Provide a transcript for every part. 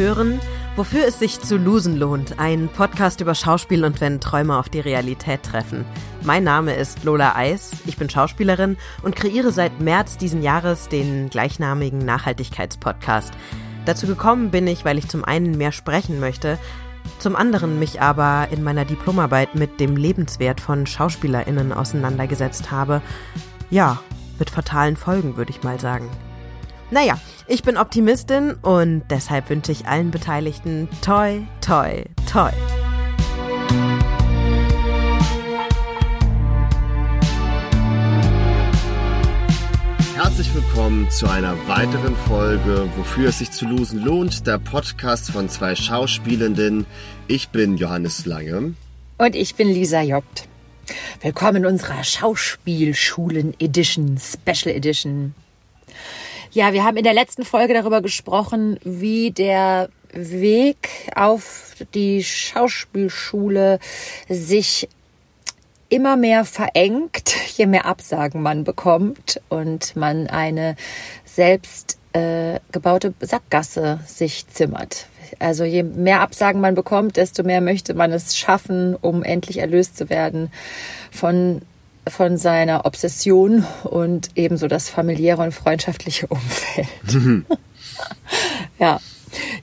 hören, wofür es sich zu losen lohnt. Ein Podcast über Schauspiel und wenn Träume auf die Realität treffen. Mein Name ist Lola Eis, ich bin Schauspielerin und kreiere seit März diesen Jahres den gleichnamigen Nachhaltigkeitspodcast. Dazu gekommen bin ich, weil ich zum einen mehr sprechen möchte, zum anderen mich aber in meiner Diplomarbeit mit dem Lebenswert von SchauspielerInnen auseinandergesetzt habe. Ja, mit fatalen Folgen, würde ich mal sagen. Naja, ich bin Optimistin und deshalb wünsche ich allen Beteiligten toi, toi, toi. Herzlich willkommen zu einer weiteren Folge, wofür es sich zu losen lohnt, der Podcast von zwei Schauspielenden. Ich bin Johannes Lange. Und ich bin Lisa Jobt. Willkommen in unserer Schauspielschulen Edition, Special Edition. Ja, wir haben in der letzten Folge darüber gesprochen, wie der Weg auf die Schauspielschule sich immer mehr verengt, je mehr Absagen man bekommt und man eine selbst äh, gebaute Sackgasse sich zimmert. Also je mehr Absagen man bekommt, desto mehr möchte man es schaffen, um endlich erlöst zu werden von von seiner Obsession und ebenso das familiäre und freundschaftliche Umfeld. ja.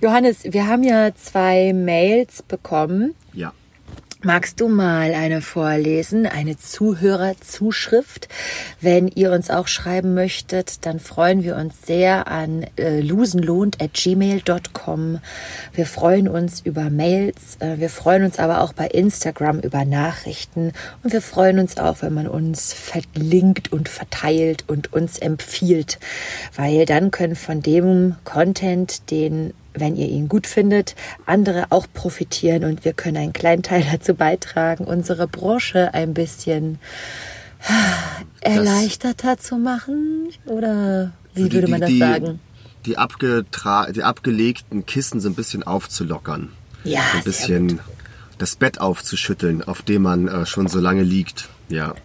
Johannes, wir haben ja zwei Mails bekommen. Ja. Magst du mal eine vorlesen, eine Zuhörerzuschrift? Wenn ihr uns auch schreiben möchtet, dann freuen wir uns sehr an äh, losenlohnt@gmail.com. Wir freuen uns über Mails, äh, wir freuen uns aber auch bei Instagram über Nachrichten und wir freuen uns auch, wenn man uns verlinkt und verteilt und uns empfiehlt, weil dann können von dem Content, den wenn ihr ihn gut findet, andere auch profitieren und wir können einen kleinen Teil dazu beitragen, unsere Branche ein bisschen erleichterter zu machen? Oder wie die, würde man das die, sagen? Die, abgetra die abgelegten Kissen so ein bisschen aufzulockern. Ja, so ein bisschen das Bett aufzuschütteln, auf dem man äh, schon so lange liegt. Ja.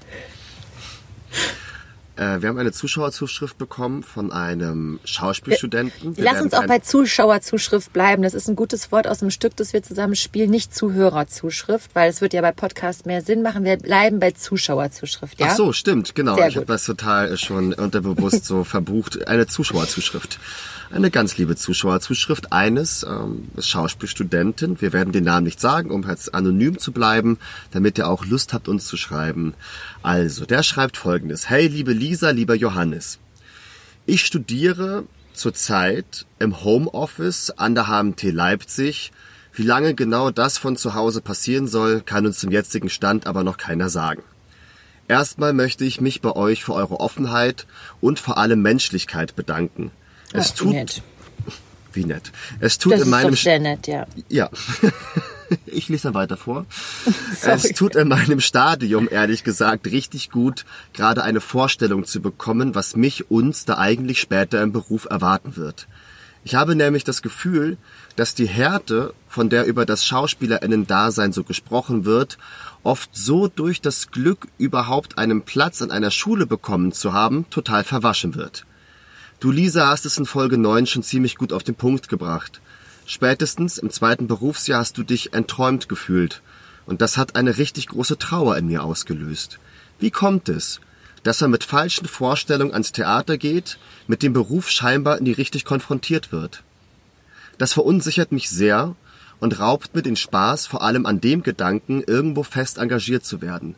Äh, wir haben eine Zuschauerzuschrift bekommen von einem Schauspielstudenten. Wir Lass uns auch bei Zuschauerzuschrift bleiben. Das ist ein gutes Wort aus dem Stück, das wir zusammen spielen. Nicht Zuhörerzuschrift, weil es wird ja bei Podcast mehr Sinn machen. Wir bleiben bei Zuschauerzuschrift, ja? Ach so, stimmt, genau. Sehr ich habe das total schon unterbewusst so verbucht. Eine Zuschauerzuschrift eine ganz liebe Zuschauerzuschrift eines ähm, Schauspielstudenten. Wir werden den Namen nicht sagen, um jetzt anonym zu bleiben, damit ihr auch Lust habt, uns zu schreiben. Also, der schreibt folgendes. Hey, liebe Lisa, lieber Johannes. Ich studiere zurzeit im Homeoffice an der HMT Leipzig. Wie lange genau das von zu Hause passieren soll, kann uns zum jetzigen Stand aber noch keiner sagen. Erstmal möchte ich mich bei euch für eure Offenheit und vor allem Menschlichkeit bedanken. Es Ach, tut, nett. Wie nett. Es tut das in meinem ist doch sehr nett, ja. Ja. ich lese dann weiter vor. es tut in meinem Stadium, ehrlich gesagt, richtig gut, gerade eine Vorstellung zu bekommen, was mich, uns da eigentlich später im Beruf erwarten wird. Ich habe nämlich das Gefühl, dass die Härte, von der über das Schauspielerinnen-Dasein so gesprochen wird, oft so durch das Glück, überhaupt einen Platz an einer Schule bekommen zu haben, total verwaschen wird. Du, Lisa, hast es in Folge 9 schon ziemlich gut auf den Punkt gebracht. Spätestens im zweiten Berufsjahr hast du dich entträumt gefühlt. Und das hat eine richtig große Trauer in mir ausgelöst. Wie kommt es, dass man mit falschen Vorstellungen ans Theater geht, mit dem Beruf scheinbar nie richtig konfrontiert wird? Das verunsichert mich sehr und raubt mir den Spaß vor allem an dem Gedanken, irgendwo fest engagiert zu werden.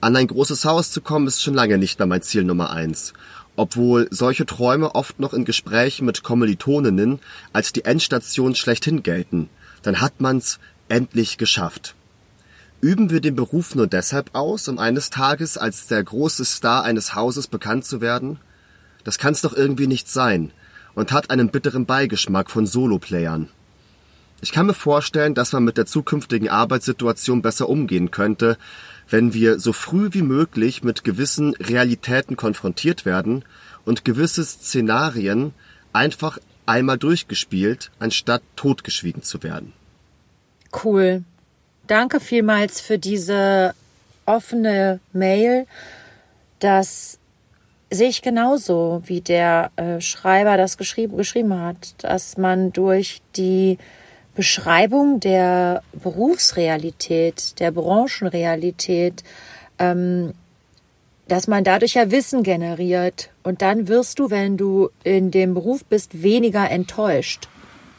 An ein großes Haus zu kommen ist schon lange nicht mehr mein Ziel Nummer eins obwohl solche Träume oft noch in Gesprächen mit Kommilitoninnen als die Endstation schlechthin gelten, dann hat man's endlich geschafft. Üben wir den Beruf nur deshalb aus, um eines Tages als der große Star eines Hauses bekannt zu werden? Das kann's doch irgendwie nicht sein und hat einen bitteren Beigeschmack von Soloplayern. Ich kann mir vorstellen, dass man mit der zukünftigen Arbeitssituation besser umgehen könnte, wenn wir so früh wie möglich mit gewissen Realitäten konfrontiert werden und gewisse Szenarien einfach einmal durchgespielt, anstatt totgeschwiegen zu werden. Cool. Danke vielmals für diese offene Mail. Das sehe ich genauso, wie der äh, Schreiber das geschrieben, geschrieben hat, dass man durch die Beschreibung der Berufsrealität, der Branchenrealität, ähm, dass man dadurch ja Wissen generiert. Und dann wirst du, wenn du in dem Beruf bist, weniger enttäuscht,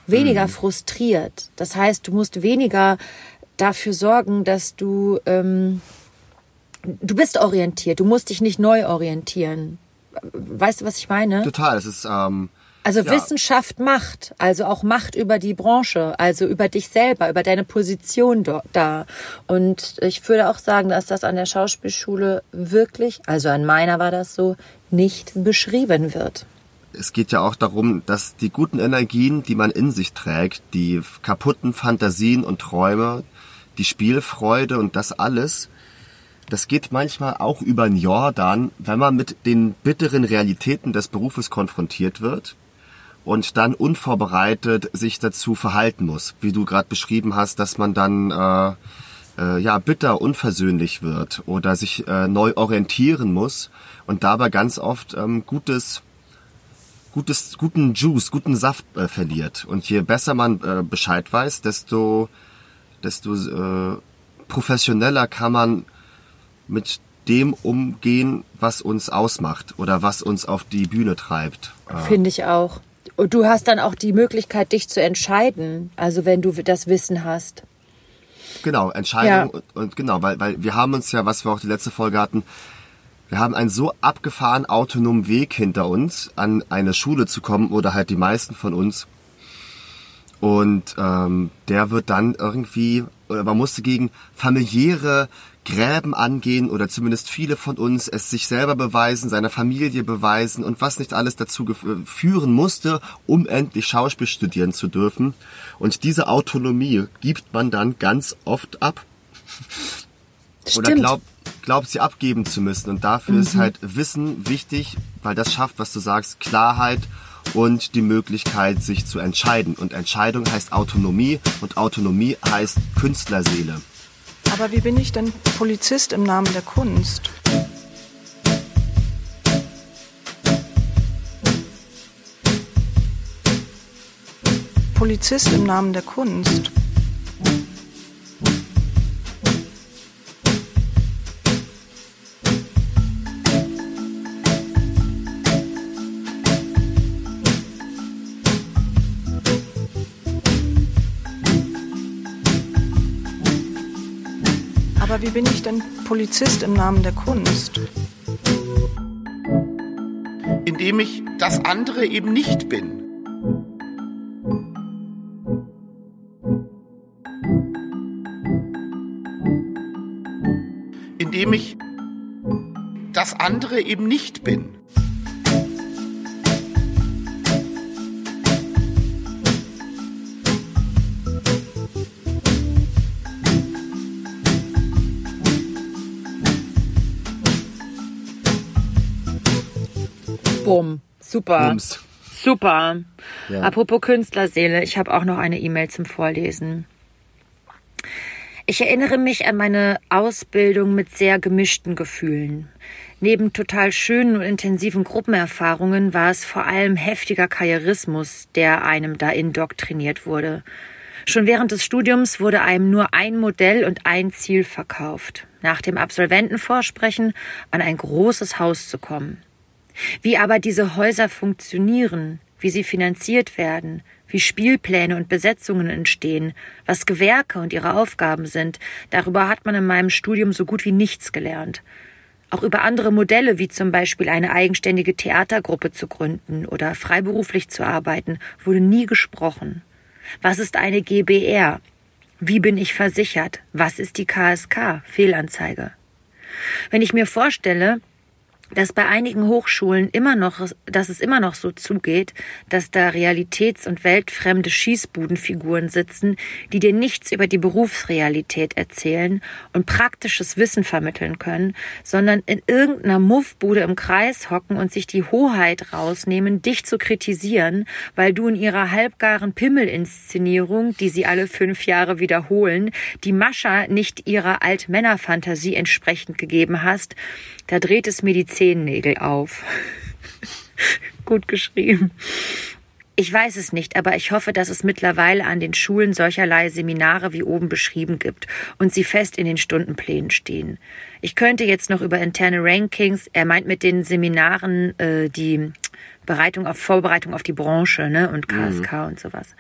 weniger mhm. frustriert. Das heißt, du musst weniger dafür sorgen, dass du, ähm, du bist orientiert, du musst dich nicht neu orientieren. Weißt du, was ich meine? Total. Es ist ähm, also ja. Wissenschaft macht, also auch Macht über die Branche, also über dich selber, über deine Position dort da. Und ich würde auch sagen, dass das an der Schauspielschule wirklich, also an meiner war das so, nicht beschrieben wird. Es geht ja auch darum, dass die guten Energien, die man in sich trägt, die kaputten Fantasien und Träume, die Spielfreude und das alles, das geht manchmal auch über den Jordan, wenn man mit den bitteren Realitäten des Berufes konfrontiert wird und dann unvorbereitet sich dazu verhalten muss, wie du gerade beschrieben hast, dass man dann äh, äh, ja bitter unversöhnlich wird oder sich äh, neu orientieren muss und dabei ganz oft ähm, gutes gutes guten Juice, guten Saft äh, verliert und je besser man äh, Bescheid weiß, desto desto äh, professioneller kann man mit dem umgehen, was uns ausmacht oder was uns auf die Bühne treibt. Äh, Finde ich auch. Und du hast dann auch die Möglichkeit, dich zu entscheiden, also wenn du das Wissen hast. Genau, Entscheidung ja. und, und, genau, weil, weil wir haben uns ja, was wir auch die letzte Folge hatten, wir haben einen so abgefahren autonomen Weg hinter uns, an eine Schule zu kommen oder halt die meisten von uns. Und ähm, der wird dann irgendwie, oder man musste gegen familiäre Gräben angehen oder zumindest viele von uns es sich selber beweisen, seiner Familie beweisen und was nicht alles dazu führen musste, um endlich Schauspiel studieren zu dürfen. Und diese Autonomie gibt man dann ganz oft ab. Stimmt. Oder glaubt, glaubt sie abgeben zu müssen. Und dafür mhm. ist halt Wissen wichtig, weil das schafft, was du sagst, Klarheit und die Möglichkeit, sich zu entscheiden. Und Entscheidung heißt Autonomie und Autonomie heißt Künstlerseele. Aber wie bin ich denn Polizist im Namen der Kunst? Polizist im Namen der Kunst. Aber wie bin ich denn Polizist im Namen der Kunst? Indem ich das andere eben nicht bin. Indem ich das andere eben nicht bin. Bumm. Super. Bums. Super. Ja. Apropos Künstlerseele, ich habe auch noch eine E-Mail zum Vorlesen. Ich erinnere mich an meine Ausbildung mit sehr gemischten Gefühlen. Neben total schönen und intensiven Gruppenerfahrungen war es vor allem heftiger Karrierismus, der einem da indoktriniert wurde. Schon während des Studiums wurde einem nur ein Modell und ein Ziel verkauft. Nach dem Absolventenvorsprechen an ein großes Haus zu kommen. Wie aber diese Häuser funktionieren, wie sie finanziert werden, wie Spielpläne und Besetzungen entstehen, was Gewerke und ihre Aufgaben sind, darüber hat man in meinem Studium so gut wie nichts gelernt. Auch über andere Modelle, wie zum Beispiel eine eigenständige Theatergruppe zu gründen oder freiberuflich zu arbeiten, wurde nie gesprochen. Was ist eine GBR? Wie bin ich versichert? Was ist die KSK? Fehlanzeige. Wenn ich mir vorstelle, dass bei einigen Hochschulen immer noch, dass es immer noch so zugeht, dass da realitäts- und weltfremde Schießbudenfiguren sitzen, die dir nichts über die Berufsrealität erzählen und praktisches Wissen vermitteln können, sondern in irgendeiner Muffbude im Kreis hocken und sich die Hoheit rausnehmen, dich zu kritisieren, weil du in ihrer halbgaren Pimmelinszenierung, die sie alle fünf Jahre wiederholen, die Mascha nicht ihrer Altmännerfantasie entsprechend gegeben hast, da dreht es Medizin Zehennägel auf. Gut geschrieben. Ich weiß es nicht, aber ich hoffe, dass es mittlerweile an den Schulen solcherlei Seminare wie oben beschrieben gibt und sie fest in den Stundenplänen stehen. Ich könnte jetzt noch über interne Rankings, er meint mit den Seminaren äh, die Bereitung auf Vorbereitung auf die Branche ne, und KSK mhm. und sowas.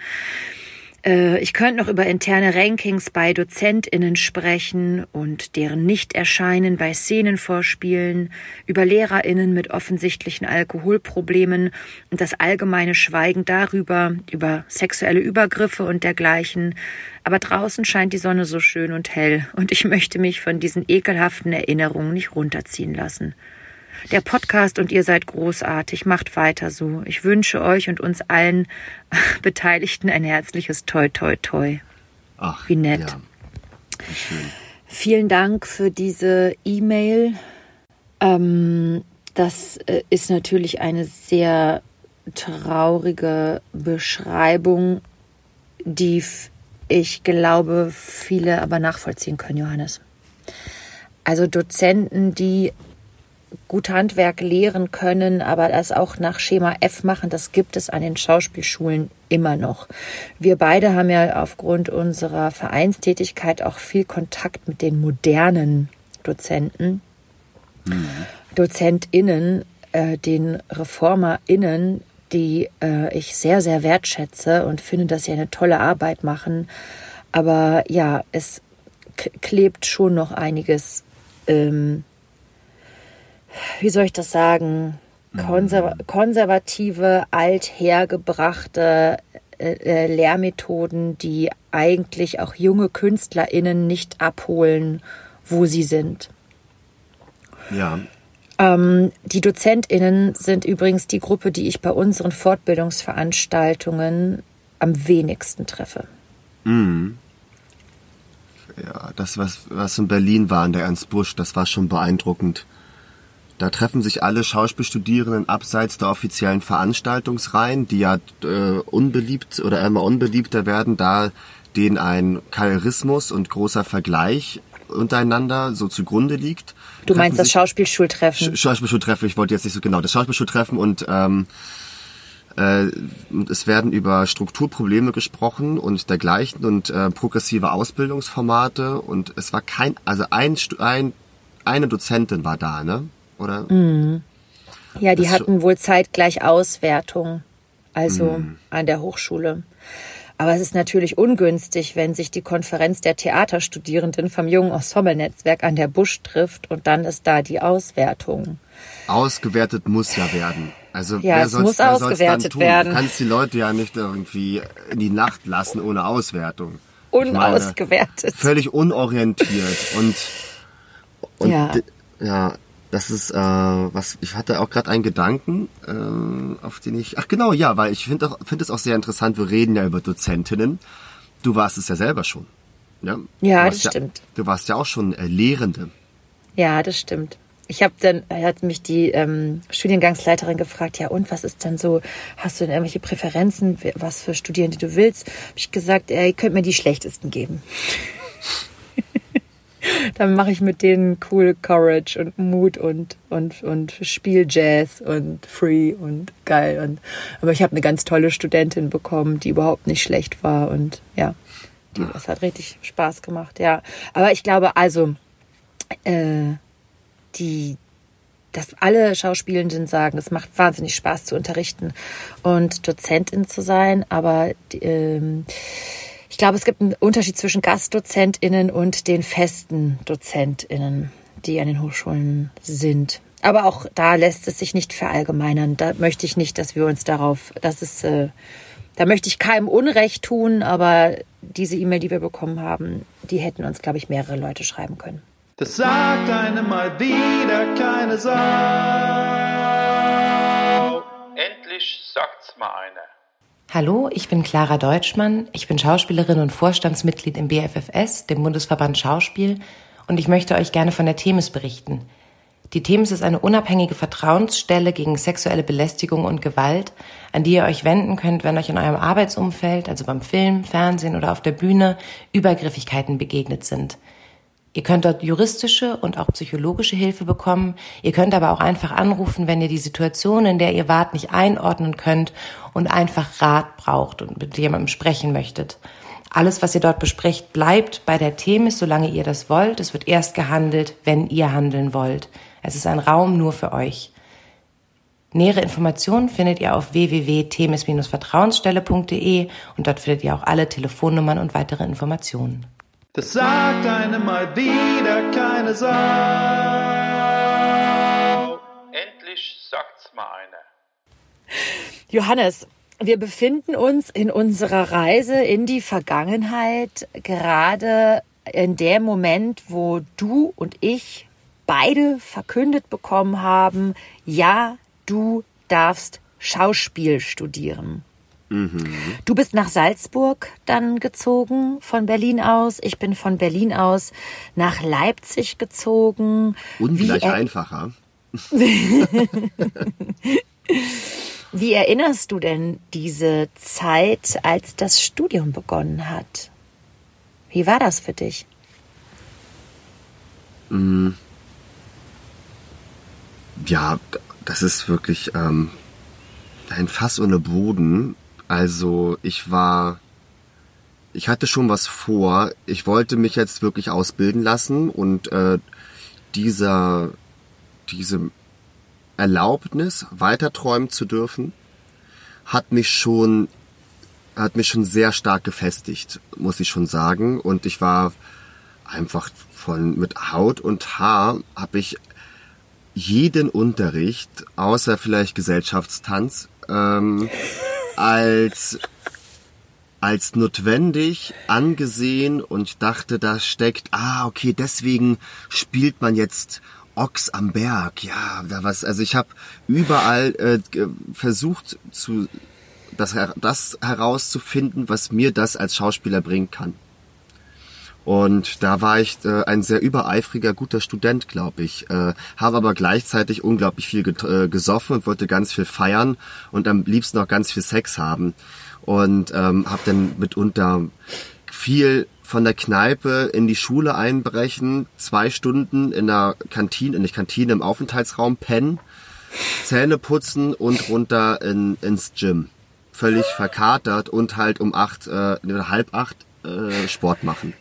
Äh, ich könnte noch über interne Rankings bei DozentInnen sprechen und deren Nichterscheinen bei Szenenvorspielen, über LehrerInnen mit offensichtlichen Alkoholproblemen und das allgemeine Schweigen darüber, über sexuelle Übergriffe und dergleichen. Aber draußen scheint die Sonne so schön und hell und ich möchte mich von diesen ekelhaften Erinnerungen nicht runterziehen lassen. Der Podcast und ihr seid großartig. Macht weiter so. Ich wünsche euch und uns allen Beteiligten ein herzliches Toi, Toi, Toi. Ach, wie nett. Ja. Schön. Vielen Dank für diese E-Mail. Ähm, das äh, ist natürlich eine sehr traurige Beschreibung, die ich glaube, viele aber nachvollziehen können, Johannes. Also Dozenten, die gut Handwerk lehren können, aber das auch nach Schema F machen, das gibt es an den Schauspielschulen immer noch. Wir beide haben ja aufgrund unserer Vereinstätigkeit auch viel Kontakt mit den modernen Dozenten, mhm. DozentInnen, äh, den ReformerInnen, die äh, ich sehr, sehr wertschätze und finde, dass sie eine tolle Arbeit machen. Aber ja, es klebt schon noch einiges ähm, wie soll ich das sagen, Konser konservative, althergebrachte äh, äh, Lehrmethoden, die eigentlich auch junge KünstlerInnen nicht abholen, wo sie sind. Ja. Ähm, die DozentInnen sind übrigens die Gruppe, die ich bei unseren Fortbildungsveranstaltungen am wenigsten treffe. Mhm. Ja, das, was, was in Berlin war, in der Ernst Busch, das war schon beeindruckend. Da treffen sich alle Schauspielstudierenden abseits der offiziellen Veranstaltungsreihen, die ja äh, unbeliebt oder immer unbeliebter werden, da denen ein Karrierismus und großer Vergleich untereinander so zugrunde liegt. Du meinst das Schauspielschultreffen? Sch Schauspielschultreffen, ich wollte jetzt nicht so genau, das Schauspielschultreffen und ähm, äh, es werden über Strukturprobleme gesprochen und dergleichen und äh, progressive Ausbildungsformate und es war kein, also ein, ein eine Dozentin war da, ne? Oder? Mhm. Ja, die das hatten wohl zeitgleich Auswertung, also mhm. an der Hochschule. Aber es ist natürlich ungünstig, wenn sich die Konferenz der Theaterstudierenden vom jungen Ensemble-Netzwerk an der Busch trifft und dann ist da die Auswertung. Ausgewertet muss ja werden. Also ja, wer es muss wer ausgewertet werden. Du kannst die Leute ja nicht irgendwie in die Nacht lassen ohne Auswertung. Unausgewertet. Meine, völlig unorientiert und, und ja. ja, das ist, äh, was ich hatte auch gerade einen Gedanken, äh, auf den ich. Ach genau, ja, weil ich finde finde es auch sehr interessant. Wir reden ja über Dozentinnen. Du warst es ja selber schon. Ja, ja das ja, stimmt. Du warst ja auch schon äh, Lehrende. Ja, das stimmt. Ich habe dann, hat mich die ähm, Studiengangsleiterin gefragt, ja und was ist denn so, hast du denn irgendwelche Präferenzen, was für Studierende du willst? Habe ich gesagt, ihr könnt mir die schlechtesten geben. dann mache ich mit denen cool Courage und Mut und und und Spieljazz und Free und geil und aber ich habe eine ganz tolle Studentin bekommen, die überhaupt nicht schlecht war und ja, die, das hat richtig Spaß gemacht, ja. Aber ich glaube also äh, die dass alle Schauspielenden sagen, es macht wahnsinnig Spaß zu unterrichten und Dozentin zu sein, aber ähm, ich glaube, es gibt einen Unterschied zwischen GastdozentInnen und den festen DozentInnen, die an den Hochschulen sind. Aber auch da lässt es sich nicht verallgemeinern. Da möchte ich nicht, dass wir uns darauf, das ist, äh, da möchte ich keinem Unrecht tun, aber diese E-Mail, die wir bekommen haben, die hätten uns, glaube ich, mehrere Leute schreiben können. Das sagt einem mal wieder keine Sau. Endlich sagt's mal einer. Hallo, ich bin Clara Deutschmann. Ich bin Schauspielerin und Vorstandsmitglied im BFFS, dem Bundesverband Schauspiel, und ich möchte euch gerne von der Themis berichten. Die Themis ist eine unabhängige Vertrauensstelle gegen sexuelle Belästigung und Gewalt, an die ihr euch wenden könnt, wenn euch in eurem Arbeitsumfeld, also beim Film, Fernsehen oder auf der Bühne, Übergriffigkeiten begegnet sind. Ihr könnt dort juristische und auch psychologische Hilfe bekommen. Ihr könnt aber auch einfach anrufen, wenn ihr die Situation, in der ihr wart, nicht einordnen könnt und einfach Rat braucht und mit jemandem sprechen möchtet. Alles, was ihr dort besprecht, bleibt bei der Themis, solange ihr das wollt. Es wird erst gehandelt, wenn ihr handeln wollt. Es ist ein Raum nur für euch. Nähere Informationen findet ihr auf www.themis-vertrauensstelle.de und dort findet ihr auch alle Telefonnummern und weitere Informationen. Das sagt einem mal wieder keine Sau. Endlich sagt's mal einer. Johannes, wir befinden uns in unserer Reise in die Vergangenheit gerade in dem Moment, wo du und ich beide verkündet bekommen haben, ja, du darfst Schauspiel studieren. Du bist nach Salzburg dann gezogen von Berlin aus. Ich bin von Berlin aus nach Leipzig gezogen. Ungleich er- einfacher. Wie erinnerst du denn diese Zeit, als das Studium begonnen hat? Wie war das für dich? Ja, das ist wirklich ähm, ein Fass ohne Boden. Also ich war, ich hatte schon was vor. Ich wollte mich jetzt wirklich ausbilden lassen und äh, dieser, diese Erlaubnis, weiterträumen zu dürfen, hat mich schon, hat mich schon sehr stark gefestigt, muss ich schon sagen. Und ich war einfach von mit Haut und Haar habe ich jeden Unterricht, außer vielleicht Gesellschaftstanz, ähm, als als notwendig angesehen und dachte, da steckt, ah, okay, deswegen spielt man jetzt Ochs am Berg. Ja, da was, also ich habe überall äh, versucht zu das, das herauszufinden, was mir das als Schauspieler bringen kann. Und da war ich äh, ein sehr übereifriger, guter Student, glaube ich. Äh, habe aber gleichzeitig unglaublich viel get äh, gesoffen und wollte ganz viel feiern und am liebsten auch ganz viel Sex haben. Und ähm, habe dann mitunter viel von der Kneipe in die Schule einbrechen, zwei Stunden in der Kantine, nicht Kantine, im Aufenthaltsraum pennen, Zähne putzen und runter in, ins Gym. Völlig verkatert und halt um acht, äh, halb acht äh, Sport machen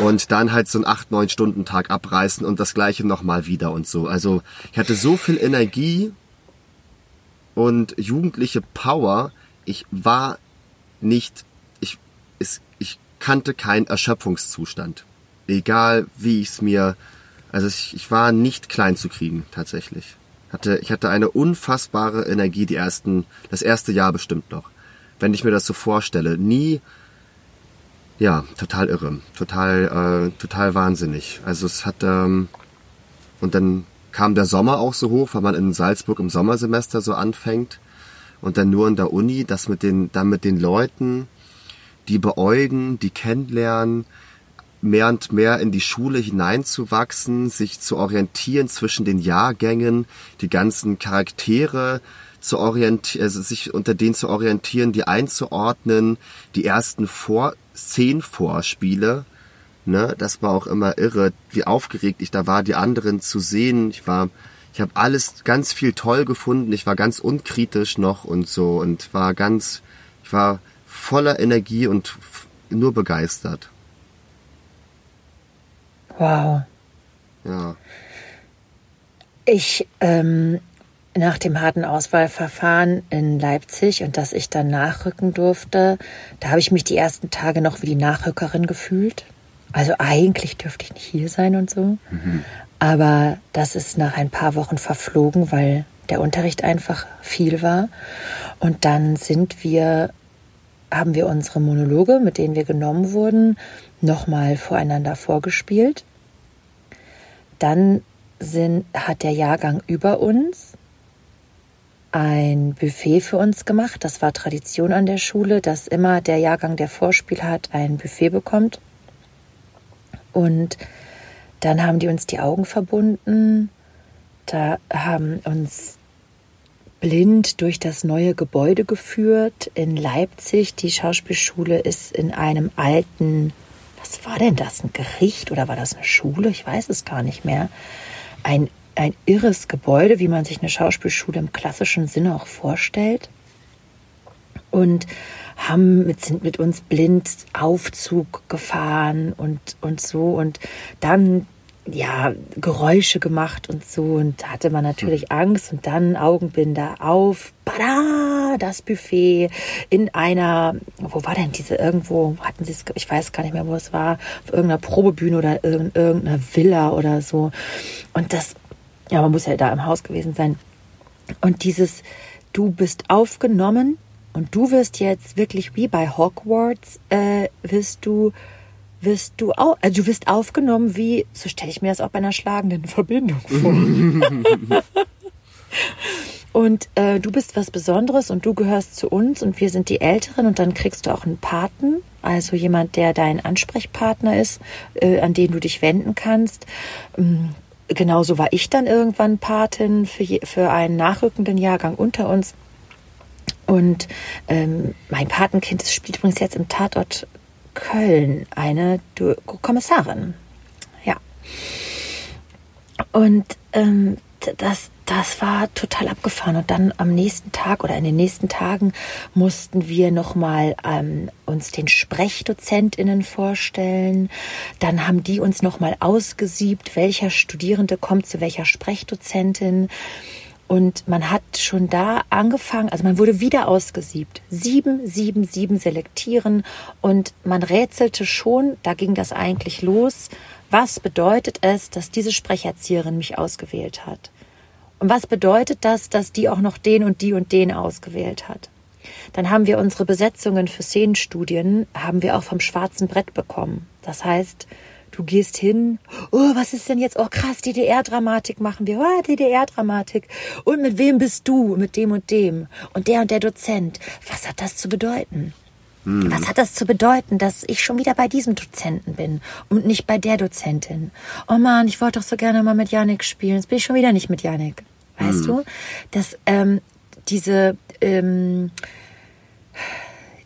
und dann halt so einen 8, 9 Stunden Tag abreißen und das gleiche nochmal wieder und so. Also ich hatte so viel Energie und jugendliche Power. Ich war nicht, ich, es, ich kannte keinen Erschöpfungszustand. Egal wie ich es mir, also ich, ich war nicht klein zu kriegen tatsächlich. Hatte, ich hatte eine unfassbare Energie die ersten, das erste Jahr bestimmt noch. Wenn ich mir das so vorstelle, nie ja, total irre, total, äh, total wahnsinnig. Also es hat ähm, und dann kam der Sommer auch so hoch, weil man in Salzburg im Sommersemester so anfängt und dann nur in der Uni, das mit den, dann mit den Leuten, die beäugen, die kennenlernen, mehr und mehr in die Schule hineinzuwachsen, sich zu orientieren zwischen den Jahrgängen, die ganzen Charaktere zu orientieren, also sich unter denen zu orientieren, die einzuordnen, die ersten Vor Szenenvorspiele, ne, das war auch immer irre, wie aufgeregt ich da war, die anderen zu sehen. Ich war, ich habe alles ganz viel toll gefunden. Ich war ganz unkritisch noch und so und war ganz, ich war voller Energie und nur begeistert. Wow. Ja. Ich, ähm, nach dem harten Auswahlverfahren in Leipzig und dass ich dann nachrücken durfte, da habe ich mich die ersten Tage noch wie die Nachrückerin gefühlt. Also eigentlich dürfte ich nicht hier sein und so. Aber das ist nach ein paar Wochen verflogen, weil der Unterricht einfach viel war. Und dann sind wir, haben wir unsere Monologe, mit denen wir genommen wurden, nochmal voreinander vorgespielt. Dann sind, hat der Jahrgang über uns ein Buffet für uns gemacht. Das war Tradition an der Schule, dass immer der Jahrgang, der Vorspiel hat, ein Buffet bekommt. Und dann haben die uns die Augen verbunden. Da haben uns blind durch das neue Gebäude geführt in Leipzig. Die Schauspielschule ist in einem alten was war denn das? Ein Gericht oder war das eine Schule? Ich weiß es gar nicht mehr. Ein, ein irres Gebäude, wie man sich eine Schauspielschule im klassischen Sinne auch vorstellt. Und haben mit, sind mit uns blind Aufzug gefahren und, und so und dann ja, Geräusche gemacht und so. Und da hatte man natürlich Angst und dann Augenbinder auf. Bada, das Buffet in einer, wo war denn diese irgendwo, hatten sie es, ich weiß gar nicht mehr, wo es war, auf irgendeiner Probebühne oder in irgendeiner Villa oder so. Und das, ja, man muss ja da im Haus gewesen sein. Und dieses, du bist aufgenommen und du wirst jetzt wirklich wie bei Hogwarts, äh, wirst du wirst du auch, also du wirst aufgenommen wie, so stelle ich mir das auch bei einer schlagenden Verbindung vor. und äh, du bist was Besonderes und du gehörst zu uns und wir sind die Älteren und dann kriegst du auch einen Paten, also jemand, der dein Ansprechpartner ist, äh, an den du dich wenden kannst. Genauso war ich dann irgendwann Patin für, je, für einen nachrückenden Jahrgang unter uns. Und ähm, mein Patenkind das spielt übrigens jetzt im Tatort Köln eine Kommissarin. Ja. Und ähm, das, das war total abgefahren. Und dann am nächsten Tag oder in den nächsten Tagen mussten wir nochmal ähm, uns den SprechdozentInnen vorstellen. Dann haben die uns nochmal ausgesiebt, welcher Studierende kommt zu welcher Sprechdozentin. Und man hat schon da angefangen, also man wurde wieder ausgesiebt. Sieben, sieben, sieben selektieren. Und man rätselte schon, da ging das eigentlich los. Was bedeutet es, dass diese Sprecherzieherin mich ausgewählt hat? Und was bedeutet das, dass die auch noch den und die und den ausgewählt hat? Dann haben wir unsere Besetzungen für Szenenstudien, haben wir auch vom schwarzen Brett bekommen. Das heißt, Du gehst hin, oh, was ist denn jetzt? Oh, krass, DDR-Dramatik machen wir. Oh, DDR-Dramatik. Und mit wem bist du? Mit dem und dem. Und der und der Dozent. Was hat das zu bedeuten? Hm. Was hat das zu bedeuten, dass ich schon wieder bei diesem Dozenten bin und nicht bei der Dozentin? Oh man, ich wollte doch so gerne mal mit Janik spielen. Jetzt bin ich schon wieder nicht mit Janik. Weißt hm. du? Dass ähm, diese ähm,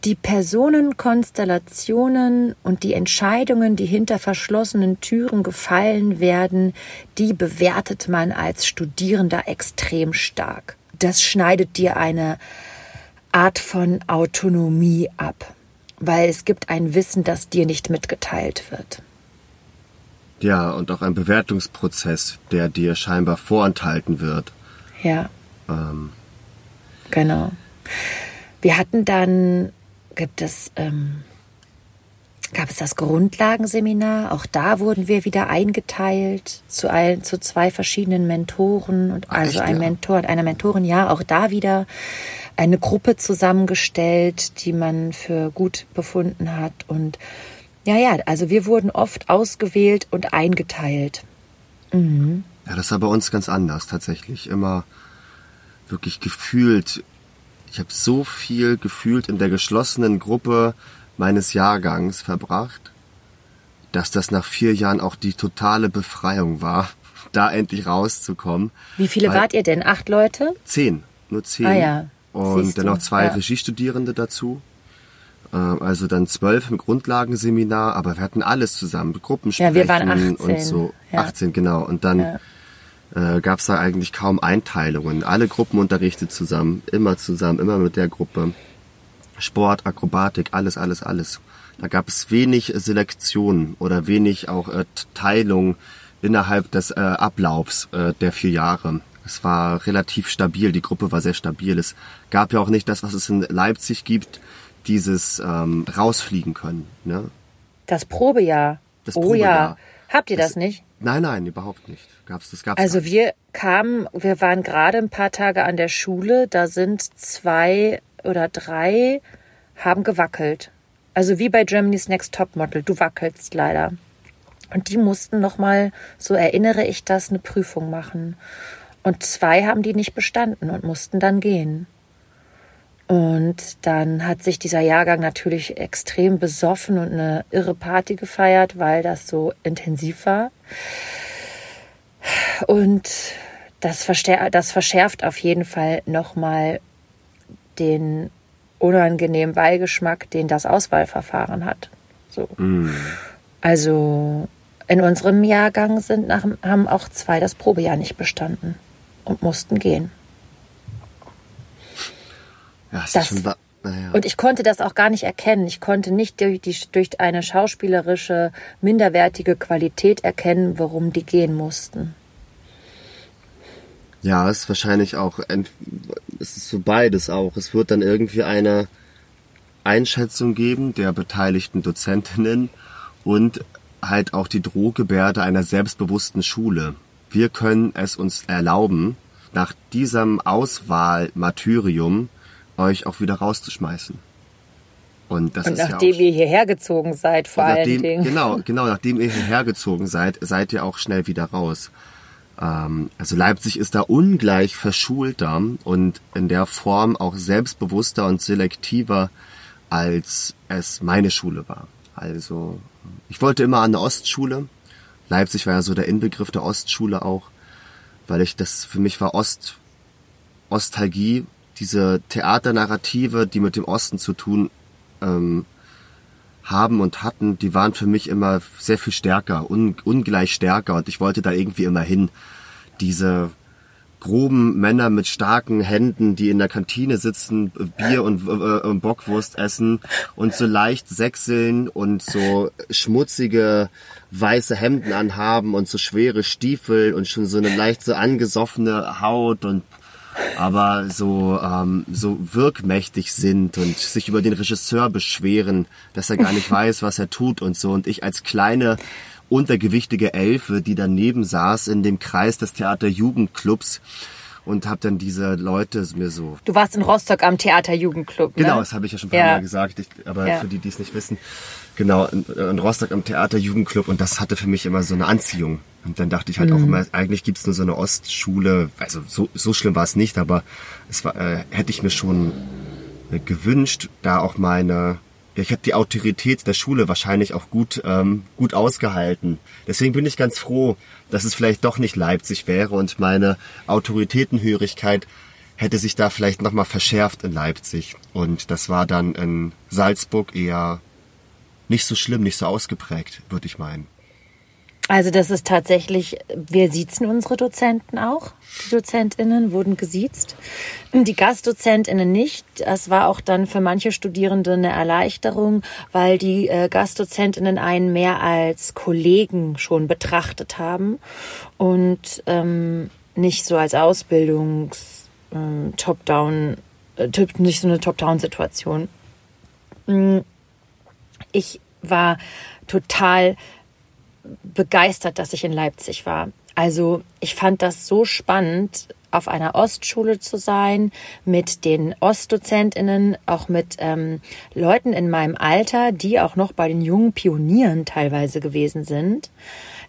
die Personenkonstellationen und die Entscheidungen, die hinter verschlossenen Türen gefallen werden, die bewertet man als Studierender extrem stark. Das schneidet dir eine Art von Autonomie ab, weil es gibt ein Wissen, das dir nicht mitgeteilt wird. Ja, und auch ein Bewertungsprozess, der dir scheinbar vorenthalten wird. Ja. Ähm. Genau. Wir hatten dann gibt es, ähm, gab es das Grundlagenseminar. Auch da wurden wir wieder eingeteilt zu, ein, zu zwei verschiedenen Mentoren und also Echt, ein ja? Mentor und einer Mentorin. Ja, auch da wieder eine Gruppe zusammengestellt, die man für gut befunden hat. Und ja, ja, also wir wurden oft ausgewählt und eingeteilt. Mhm. Ja, das war bei uns ganz anders tatsächlich. Immer wirklich gefühlt ich habe so viel gefühlt in der geschlossenen Gruppe meines Jahrgangs verbracht, dass das nach vier Jahren auch die totale Befreiung war, da endlich rauszukommen. Wie viele wart ihr denn? Acht Leute? Zehn, nur zehn. Ah ja. Und Siehst dann noch zwei ja. Regiestudierende dazu. Äh, also dann zwölf im Grundlagenseminar, aber wir hatten alles zusammen, Gruppensprechen ja, wir waren 18. und so. Ja. 18, genau. Und dann ja äh, gab es da eigentlich kaum Einteilungen. Alle Gruppen unterrichtet zusammen, immer zusammen, immer mit der Gruppe. Sport, Akrobatik, alles, alles, alles. Da gab es wenig Selektion oder wenig auch äh, Teilung innerhalb des äh, Ablaufs äh, der vier Jahre. Es war relativ stabil, die Gruppe war sehr stabil. Es gab ja auch nicht das, was es in Leipzig gibt, dieses ähm, rausfliegen können. Ne? Das Probejahr. Das oh Probejahr. ja. Habt ihr das, das nicht? Nein, nein, überhaupt nicht. Gab's, das gab's also wir kamen, wir waren gerade ein paar Tage an der Schule, da sind zwei oder drei haben gewackelt. Also wie bei Germany's Next Topmodel, du wackelst leider. Und die mussten nochmal, so erinnere ich das, eine Prüfung machen. Und zwei haben die nicht bestanden und mussten dann gehen. Und dann hat sich dieser Jahrgang natürlich extrem besoffen und eine irre Party gefeiert, weil das so intensiv war. Und das, das verschärft auf jeden Fall nochmal den unangenehmen Beigeschmack, den das Auswahlverfahren hat. So. Mm. Also in unserem Jahrgang sind nach, haben auch zwei das Probejahr nicht bestanden und mussten gehen. Ja, das, Das- ist schon naja. Und ich konnte das auch gar nicht erkennen. Ich konnte nicht durch, die, durch eine schauspielerische, minderwertige Qualität erkennen, warum die gehen mussten. Ja, es ist wahrscheinlich auch, es ist so beides auch. Es wird dann irgendwie eine Einschätzung geben der beteiligten Dozentinnen und halt auch die Drohgebärde einer selbstbewussten Schule. Wir können es uns erlauben, nach diesem Auswahlmartyrium euch auch wieder rauszuschmeißen. Und das Und ist nachdem ja auch, ihr hierher gezogen seid, vor und allen nachdem, Dingen. Genau, genau, nachdem ihr hierher gezogen seid, seid ihr auch schnell wieder raus. Ähm, also Leipzig ist da ungleich verschulter und in der Form auch selbstbewusster und selektiver, als es meine Schule war. Also ich wollte immer an eine Ostschule. Leipzig war ja so der Inbegriff der Ostschule auch, weil ich das für mich war Ost Ostalgie, diese Theaternarrative, die mit dem Osten zu tun ähm, haben und hatten, die waren für mich immer sehr viel stärker, un, ungleich stärker und ich wollte da irgendwie immer hin. Diese groben Männer mit starken Händen, die in der Kantine sitzen, Bier und äh, äh, Bockwurst essen und so leicht sechseln und so schmutzige weiße Hemden anhaben und so schwere Stiefel und schon so eine leicht so angesoffene Haut und aber so ähm, so wirkmächtig sind und sich über den Regisseur beschweren, dass er gar nicht weiß, was er tut und so und ich als kleine untergewichtige Elfe, die daneben saß in dem Kreis des Theaterjugendclubs und habe dann diese Leute mir so Du warst in Rostock am Theaterjugendclub. Genau, ne? das habe ich ja schon ein paar Ja. Mal gesagt, ich, aber Ja. für die, die es nicht wissen, genau, in, in Rostock am Theaterjugendclub und das hatte für mich immer so eine Anziehung. Und dann dachte ich halt auch immer, eigentlich gibt's nur so eine Ostschule, also so, so schlimm war es nicht, aber es war, äh, hätte ich mir schon äh, gewünscht, da auch meine, ich habe die Autorität der Schule wahrscheinlich auch gut, ähm, gut ausgehalten. Deswegen bin ich ganz froh, dass es vielleicht doch nicht Leipzig wäre und meine Autoritätenhörigkeit hätte sich da vielleicht nochmal verschärft in Leipzig. Und das war dann in Salzburg eher nicht so schlimm, nicht so ausgeprägt, würde ich meinen. Also das ist tatsächlich, wir siezen unsere Dozenten auch. Die DozentInnen wurden gesiezt. Die GastdozentInnen nicht. Das war auch dann für manche Studierende eine Erleichterung, weil die äh, GastdozentInnen einen mehr als Kollegen schon betrachtet haben und ähm, nicht so als Ausbildungs ähm, äh, nicht so eine Top-Down-Situation. Mm, Ich war total begeistert, dass ich in Leipzig war. Also ich fand das so spannend, auf einer Ostschule zu sein, mit den Ostdozentinnen, auch mit ähm, Leuten in meinem Alter, die auch noch bei den jungen Pionieren teilweise gewesen sind.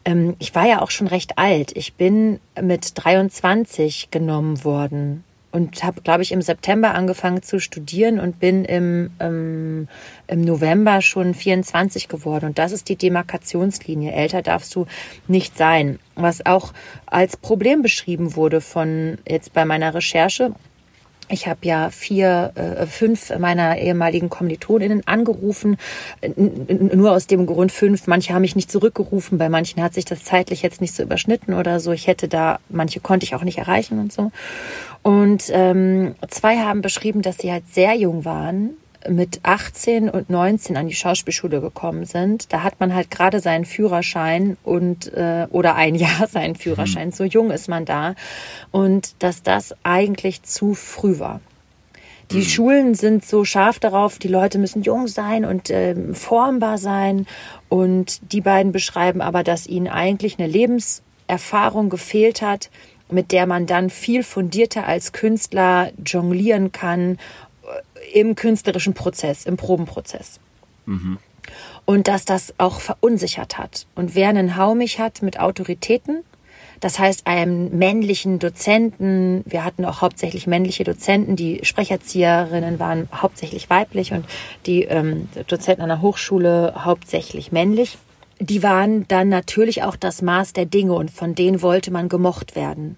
Ähm, ich war ja auch schon recht alt. Ich bin mit 23 genommen worden und habe, glaube ich, im September angefangen zu studieren und bin im, ähm, im November schon 24 geworden. Und das ist die Demarkationslinie. Älter darfst du nicht sein. Was auch als Problem beschrieben wurde von jetzt bei meiner Recherche. Ich habe ja vier, äh, fünf meiner ehemaligen Kommilitoninnen angerufen, nur aus dem Grund fünf. Manche haben mich nicht zurückgerufen, bei manchen hat sich das zeitlich jetzt nicht so überschnitten oder so. Ich hätte da, manche konnte ich auch nicht erreichen und so. Und ähm, zwei haben beschrieben, dass sie halt sehr jung waren, mit 18 und 19 an die Schauspielschule gekommen sind. Da hat man halt gerade seinen Führerschein und äh, oder ein Jahr seinen Führerschein. So jung ist man da und dass das eigentlich zu früh war. Die Schulen sind so scharf darauf, die Leute müssen jung sein und ähm, formbar sein. Und die beiden beschreiben aber, dass ihnen eigentlich eine Lebenserfahrung gefehlt hat, mit der man dann viel fundierter als Künstler jonglieren kann äh, im künstlerischen Prozess, im Probenprozess. Und dass das auch verunsichert hat. Und wer einen Haumich hat mit Autoritäten, das heißt einem männlichen Dozenten, wir hatten auch hauptsächlich männliche Dozenten, die Sprecherzieherinnen waren hauptsächlich weiblich und die ähm, Dozenten an der Hochschule hauptsächlich männlich. Die waren dann natürlich auch das Maß der Dinge und von denen wollte man gemocht werden.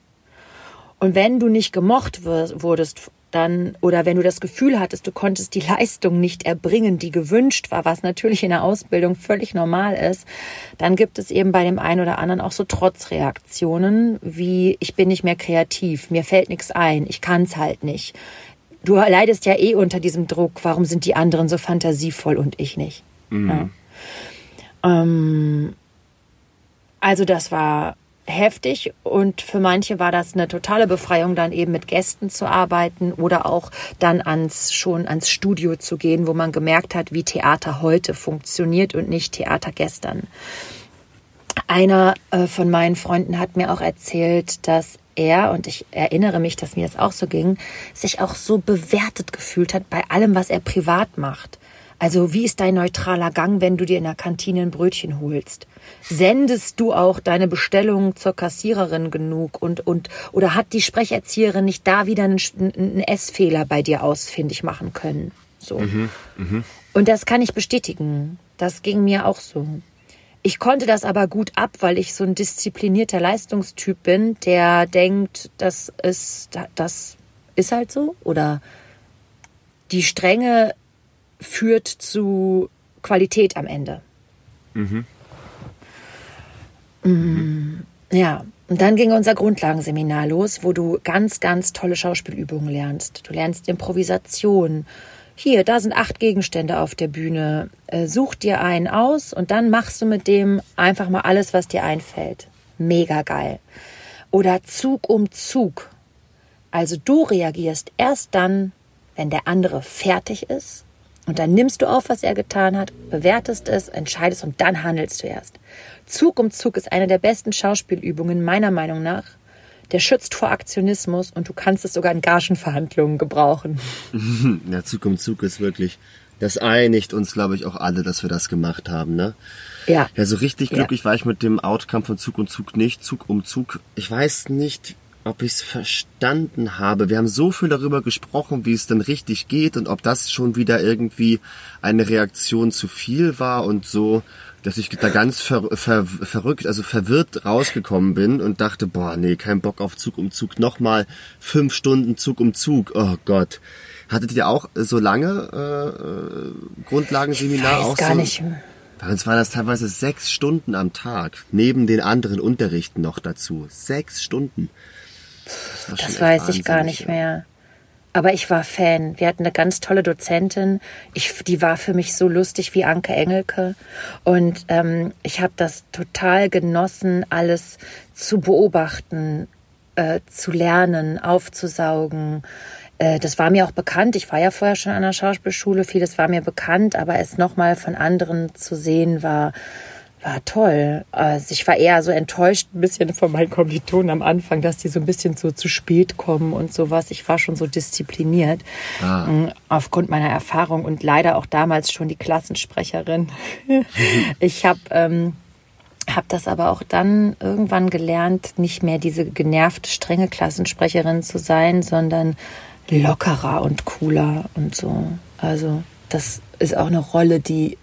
Und wenn du nicht gemocht wurdest dann oder wenn du das Gefühl hattest, du konntest die Leistung nicht erbringen, die gewünscht war, was natürlich in der Ausbildung völlig normal ist, dann gibt es eben bei dem einen oder anderen auch so Trotzreaktionen wie ich bin nicht mehr kreativ, mir fällt nichts ein, ich kann es halt nicht. Du leidest ja eh unter diesem Druck, warum sind die anderen so fantasievoll und ich nicht? Mhm. Ja. Ähm, also das war heftig und für manche war das eine totale Befreiung, dann eben mit Gästen zu arbeiten oder auch dann ans schon ans Studio zu gehen, wo man gemerkt hat, wie Theater heute funktioniert und nicht Theater gestern. Einer äh, von meinen Freunden hat mir auch erzählt, dass er, und ich erinnere mich, dass mir das auch so ging, sich auch so bewertet gefühlt hat bei allem, was er privat macht. Also wie ist dein neutraler Gang, wenn du dir in der Kantine ein Brötchen holst? Sendest du auch deine Bestellung zur Kassiererin genug und, und oder hat die Sprecherzieherin nicht da wieder einen, einen Essfehler bei dir ausfindig machen können? So. Mhm, mh. Und das kann ich bestätigen. Das ging mir auch so. Ich konnte das aber gut ab, weil ich so ein disziplinierter Leistungstyp bin, der denkt, das ist, das ist halt so oder die Strenge führt zu Qualität am Ende. Mhm. Mhm. Ja, und dann ging unser Grundlagenseminar los, wo du ganz, ganz tolle Schauspielübungen lernst. Du lernst Improvisation. Hier, da sind acht Gegenstände auf der Bühne. Äh, such dir einen aus und dann machst du mit dem einfach mal alles, was dir einfällt. Mega geil. Oder Zug um Zug. Also du reagierst erst dann, wenn der andere fertig ist und dann nimmst du auf, was er getan hat, bewertest es, entscheidest und dann handelst du erst. Zug um Zug ist eine der besten Schauspielübungen meiner Meinung nach. Der schützt vor Aktionismus und du kannst es sogar in Gagenverhandlungen gebrauchen. Ja, Zug um Zug ist wirklich, das einigt uns, glaube ich, auch alle, dass wir das gemacht haben, ne? Ja. Ja, so richtig glücklich ja. war ich mit dem Outcome von Zug um Zug nicht. Zug um Zug. Ich weiß nicht, ob ich es verstanden habe. Wir haben so viel darüber gesprochen, wie es denn richtig geht und ob das schon wieder irgendwie eine Reaktion zu viel war und so, dass ich da ganz ver, ver, verrückt, also verwirrt rausgekommen bin und dachte, boah, nee, kein Bock auf Zug um Zug. Nochmal fünf Stunden Zug um Zug. Oh Gott. Hattet ihr auch so lange äh, Grundlagenseminar? Ich weiß auch gar so? nicht. Bei uns waren das teilweise sechs Stunden am Tag, neben den anderen Unterrichten noch dazu. Sechs Stunden. Das, das weiß ich gar nicht mehr. Aber ich war Fan. Wir hatten eine ganz tolle Dozentin. Ich, die war für mich so lustig wie Anke Engelke. Und ähm, ich habe das total genossen, alles zu beobachten, äh, zu lernen, aufzusaugen. Äh, das war mir auch bekannt. Ich war ja vorher schon an der Schauspielschule. Vieles war mir bekannt, aber es nochmal von anderen zu sehen war war toll. Also ich war eher so enttäuscht ein bisschen von meinen Kommilitonen am Anfang, dass die so ein bisschen so zu spät kommen und sowas. Ich war schon so diszipliniert ah. Mm, aufgrund meiner Erfahrung und leider auch damals schon die Klassensprecherin. ich habe ähm, habe das aber auch dann irgendwann gelernt, nicht mehr diese genervte, strenge Klassensprecherin zu sein, sondern lockerer und cooler und so. Also das ist auch eine Rolle, die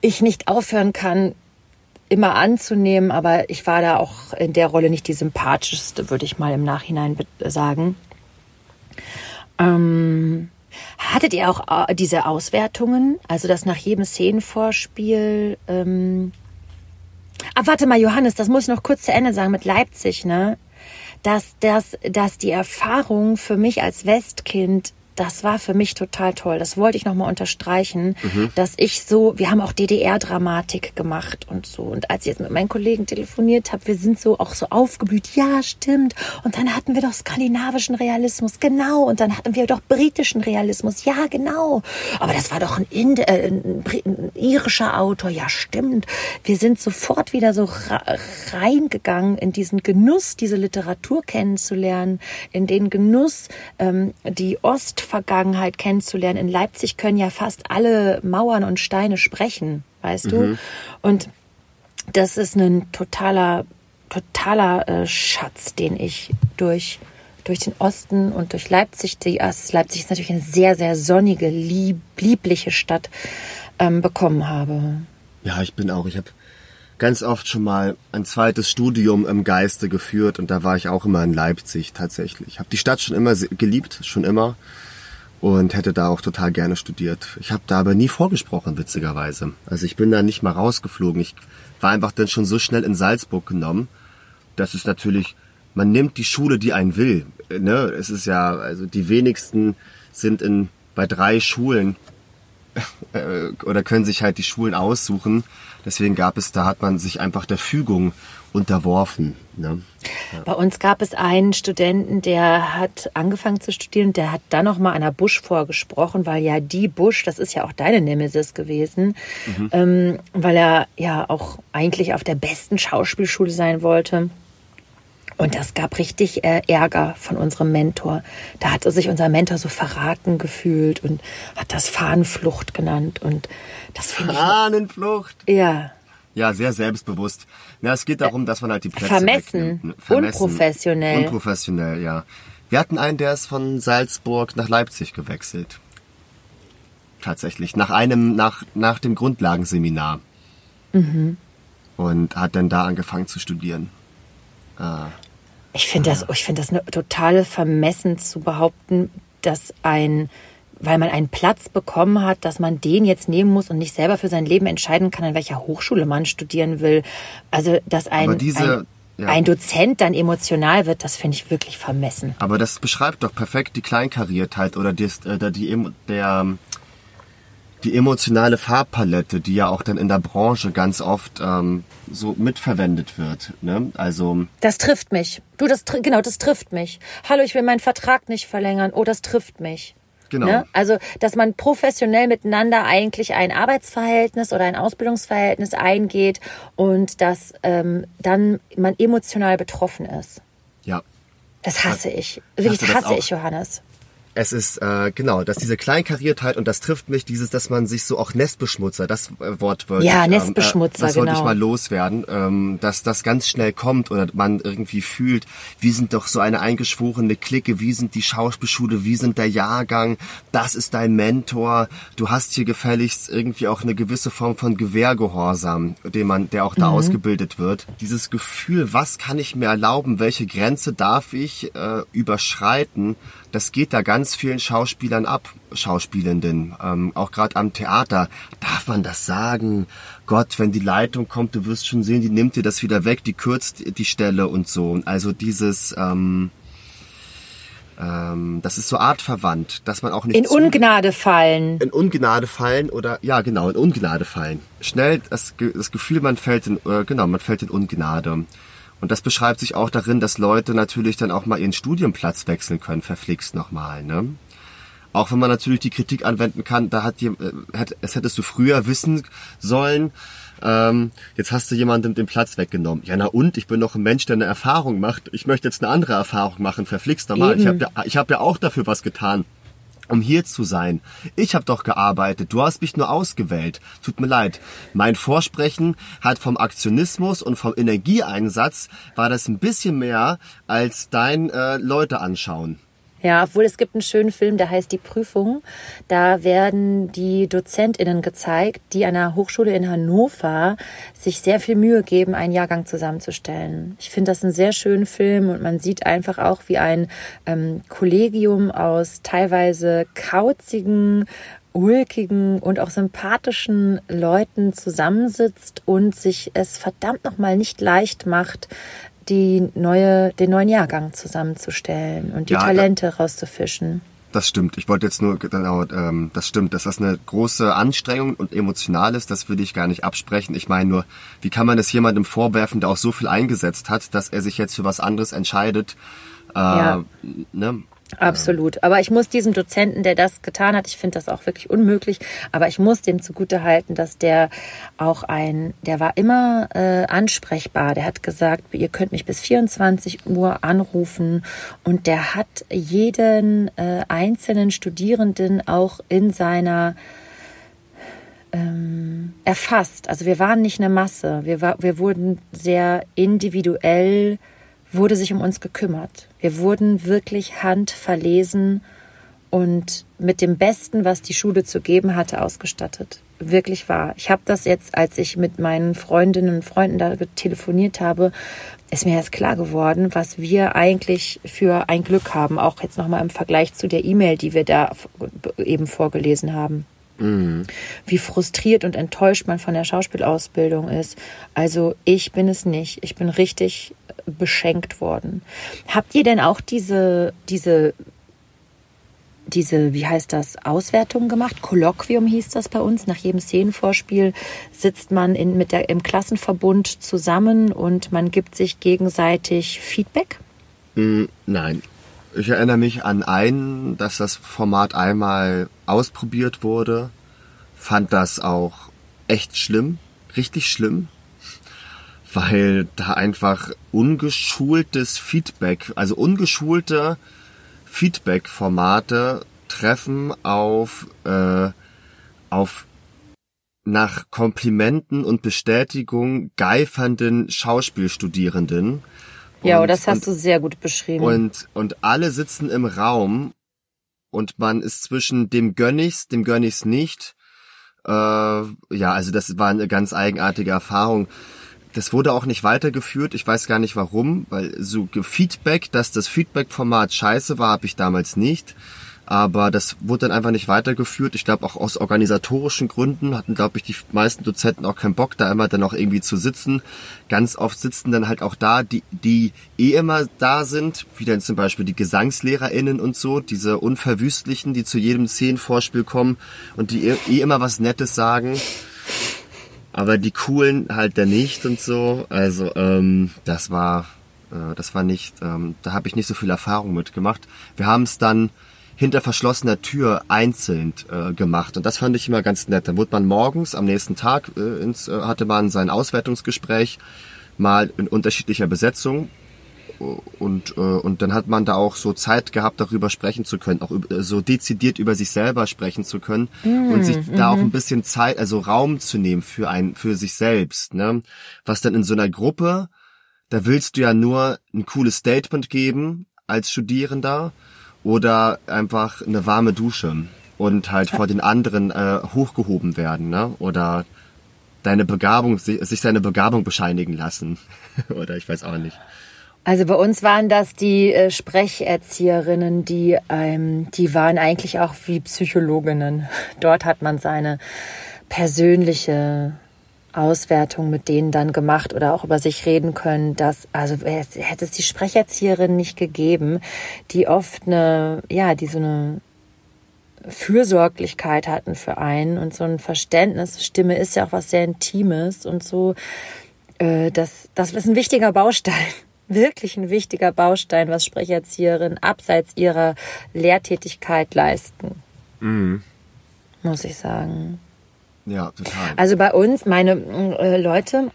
ich nicht aufhören kann, immer anzunehmen, aber ich war da auch in der Rolle nicht die sympathischste, würde ich mal im Nachhinein sagen. Ähm, hattet ihr auch äh, diese Auswertungen, also dass nach jedem Szenenvorspiel ähm, Ah, warte mal, Johannes, das muss ich noch kurz zu Ende sagen mit Leipzig, ne? Dass, dass, dass die Erfahrung für mich als Westkind das war für mich total toll. Das wollte ich nochmal unterstreichen, mhm. dass ich so, wir haben auch DDR-Dramatik gemacht und so. Und als ich jetzt mit meinen Kollegen telefoniert habe, wir sind so auch so aufgeblüht. Ja, stimmt. Und dann hatten wir doch skandinavischen Realismus, genau. Und dann hatten wir doch britischen Realismus, ja, genau. Aber das war doch ein, Ind äh, ein, ein irischer Autor, ja, stimmt. Wir sind sofort wieder so reingegangen in diesen Genuss, diese Literatur kennenzulernen, in den Genuss, ähm, die Ost Vergangenheit kennenzulernen. In Leipzig können ja fast alle Mauern und Steine sprechen, weißt mhm. du? Und das ist ein totaler, totaler äh, Schatz, den ich durch durch den Osten und durch Leipzig, die Leipzig ist natürlich eine sehr, sehr sonnige, lieb, liebliche Stadt, ähm, bekommen habe. Ja, ich bin auch, ich habe ganz oft schon mal ein zweites Studium im Geiste geführt und da war ich auch immer in Leipzig tatsächlich. Ich habe die Stadt schon immer geliebt, schon immer und hätte da auch total gerne studiert. Ich habe da aber nie vorgesprochen, witzigerweise. Also ich bin da nicht mal rausgeflogen. Ich war einfach dann schon so schnell in Salzburg genommen. Das ist natürlich, man nimmt die Schule, die einen will. Ne? Es ist ja, also die wenigsten sind in bei drei Schulen äh, oder können sich halt die Schulen aussuchen. Deswegen gab es, da hat man sich einfach der Fügung unterworfen. Ne? Bei uns gab es einen Studenten, der hat angefangen zu studieren, der hat dann noch mal einer Busch vorgesprochen, weil ja die Busch, das ist ja auch deine Nemesis gewesen, ähm, weil er ja auch eigentlich auf der besten Schauspielschule sein wollte. Und das gab richtig äh, Ärger von unserem Mentor. Da hatte sich unser Mentor so verraten gefühlt und hat das Fahnenflucht genannt. Und das ich. Fahnenflucht. Ja. Ja, sehr selbstbewusst. Ja, es geht darum, dass man halt die Plätze Vermessen. wegnimmt. ne? Unprofessionell. Unprofessionell, ja. Wir hatten einen, der ist von Salzburg nach Leipzig gewechselt. Tatsächlich. Nach einem, nach, nach dem Grundlagenseminar. Mhm. Und hat dann da angefangen zu studieren. Ich finde das, ich finde das eine totale Vermessen zu behaupten, dass ein, weil man einen Platz bekommen hat, dass man den jetzt nehmen muss und nicht selber für sein Leben entscheiden kann, an welcher Hochschule man studieren will. Also, dass ein, diese- ein, ja. ein Dozent dann emotional wird, das finde ich wirklich vermessen. Aber das beschreibt doch perfekt die Kleinkariertheit oder die, äh, die, emo- der, die emotionale Farbpalette, die ja auch dann in der Branche ganz oft ähm, so mitverwendet wird. Ne? Also Das trifft mich. Du, das, genau, das trifft mich. Hallo, ich will meinen Vertrag nicht verlängern. Oh, das trifft mich. Genau. Ne? Also, dass man professionell miteinander eigentlich ein Arbeitsverhältnis oder ein Ausbildungsverhältnis eingeht und dass ähm, dann man emotional betroffen ist. ja, Das hasse ich. Wirklich hasse ich, Johannes. Es ist äh, genau, dass diese Kleinkariertheit und das trifft mich, dieses, dass man sich so auch Nestbeschmutzer, das äh, Wort wird. Ja, Nestbeschmutzer, das wollte ich genau. mal loswerden, ähm, dass das ganz schnell kommt oder man irgendwie fühlt, wir sind doch so eine eingeschworene Clique, wie sind die Schauspielschule, wie sind der Jahrgang, das ist dein Mentor, du hast hier gefälligst irgendwie auch eine gewisse Form von Gewehrgehorsam, den man, der auch da Mhm. ausgebildet wird. Dieses Gefühl, was kann ich mir erlauben, welche Grenze darf ich äh, überschreiten, das geht da ganz vielen Schauspielern ab, Schauspielenden, ähm, auch gerade am Theater. Darf man das sagen? Gott, wenn die Leitung kommt, du wirst schon sehen, die nimmt dir das wieder weg, die kürzt die Stelle und so. Also dieses, ähm, ähm, das ist so artverwandt, dass man auch nicht In Ungnade fallen. in Ungnade fallen oder ja genau in Ungnade fallen. Schnell das, das Gefühl, man fällt in äh, genau man fällt in Ungnade. Und das beschreibt sich auch darin, dass Leute natürlich dann auch mal ihren Studienplatz wechseln können, verflixt nochmal. Ne? Auch wenn man natürlich die Kritik anwenden kann, da hat, jem- äh, es hättest du früher wissen sollen. Ähm, jetzt hast du jemandem den Platz weggenommen. Ja, na und? Ich bin doch ein Mensch, der eine Erfahrung macht. Ich möchte jetzt eine andere Erfahrung machen. Verflixt nochmal. Ich habe ja, ich hab ja auch dafür was getan um hier zu sein. Ich habe doch gearbeitet, du hast mich nur ausgewählt. Tut mir leid. Mein Vorsprechen hat vom Aktionismus und vom Energieeinsatz war das ein bisschen mehr als dein äh, Leute anschauen. Ja, obwohl es gibt einen schönen Film, der heißt Die Prüfung. Da werden die DozentInnen gezeigt, die an einer Hochschule in Hannover sich sehr viel Mühe geben, einen Jahrgang zusammenzustellen. Ich finde das einen sehr schönen Film und man sieht einfach auch, wie ein ähm, Kollegium aus teilweise kauzigen, ulkigen und auch sympathischen Leuten zusammensitzt und sich es verdammt nochmal nicht leicht macht, die neue, den neuen Jahrgang zusammenzustellen und die Ja, da- Talente rauszufischen. Das stimmt. Ich wollte jetzt nur genau, ähm, das stimmt, dass das eine große Anstrengung und emotional ist, das würde ich gar nicht absprechen. Ich meine nur, wie kann man es jemandem vorwerfen, der auch so viel eingesetzt hat, dass er sich jetzt für was anderes entscheidet? Äh, Ja. ne? Absolut. Aber ich muss diesem Dozenten, der das getan hat, ich finde das auch wirklich unmöglich, aber ich muss dem zugute halten, dass der auch ein, der war immer äh, ansprechbar. Der hat gesagt, ihr könnt mich bis 24 Uhr anrufen und der hat jeden äh, einzelnen Studierenden auch in seiner ähm, erfasst. Also wir waren nicht eine Masse. Wir, war, wir wurden sehr individuell, wurde sich um uns gekümmert. Wir wurden wirklich handverlesen und mit dem Besten, was die Schule zu geben hatte, ausgestattet. wirklich wahr. Ich habe das jetzt, als ich mit meinen Freundinnen und Freunden da telefoniert habe, ist mir jetzt klar geworden, was wir eigentlich für ein Glück haben. Auch jetzt nochmal im Vergleich zu der E-Mail, die wir da eben vorgelesen haben. Mhm. Wie frustriert und enttäuscht man von der Schauspielausbildung ist. Also ich bin es nicht. Ich bin richtig beschenkt worden. Habt ihr denn auch diese, diese diese, wie heißt das, Auswertung gemacht. Kolloquium hieß das bei uns. Nach jedem Szenenvorspiel sitzt man in, mit der, im Klassenverbund zusammen und man gibt sich gegenseitig Feedback? Mm, nein. Ich erinnere mich an einen, dass das Format einmal ausprobiert wurde, fand das auch echt schlimm, richtig schlimm, weil da einfach ungeschultes Feedback, also ungeschulte Feedback-Formate treffen auf, äh, auf nach Komplimenten und Bestätigung geifernden Schauspielstudierenden. Ja, und, das hast und, du sehr gut beschrieben. Und, und alle sitzen im Raum und man ist zwischen dem Gönnigs, dem Gönnigs nicht. Äh, ja, also das war eine ganz eigenartige Erfahrung. Das wurde auch nicht weitergeführt. Ich weiß gar nicht warum, weil so Feedback, dass das Feedback-Format scheiße war, habe ich damals nicht. Aber das wurde dann einfach nicht weitergeführt. Ich glaube auch aus organisatorischen Gründen hatten, glaube ich, die meisten Dozenten auch keinen Bock, da immer dann auch irgendwie zu sitzen. Ganz oft sitzen dann halt auch da, die, die eh immer da sind, wie dann zum Beispiel die GesangslehrerInnen und so, diese Unverwüstlichen, die zu jedem Szenenvorspiel kommen und die eh, eh immer was Nettes sagen aber die coolen halt dann nicht und so. Also ähm, das war äh, das war nicht, ähm, da habe ich nicht so viel Erfahrung mitgemacht. Wir haben es dann hinter verschlossener Tür einzeln äh, gemacht und das fand ich immer ganz nett. Dann wurde man morgens am nächsten Tag äh, ins, äh, hatte man sein Auswertungsgespräch mal in unterschiedlicher Besetzung und, äh, und dann hat man da auch so Zeit gehabt, darüber sprechen zu können, auch über, so dezidiert über sich selber sprechen zu können mm, und sich mm da auch mhm. ein bisschen Zeit, also Raum zu nehmen für ein, für sich selbst, ne? Was dann in so einer Gruppe, da willst du ja nur ein cooles Statement geben als Studierender oder einfach eine warme Dusche und halt vor den anderen äh, hochgehoben werden, ne? Oder deine Begabung, sich, seine Begabung bescheinigen lassen. oder ich weiß auch nicht. Also bei uns waren das die äh, Sprecherzieherinnen, die, ähm, die waren eigentlich auch wie Psychologinnen. Dort hat man seine persönliche Auswertung mit denen dann gemacht oder auch über sich reden können, dass, also hätte es die Sprecherzieherin nicht gegeben, die oft eine, ja, die so eine Fürsorglichkeit hatten für einen und so ein Verständnis. Stimme ist ja auch was sehr Intimes und so. Äh, das, das ist ein wichtiger Baustein wirklich ein wichtiger Baustein, was Sprecherzieherinnen abseits ihrer Lehrtätigkeit leisten. Mhm. Muss ich sagen. Ja, total. Also bei uns, meine äh, Leute,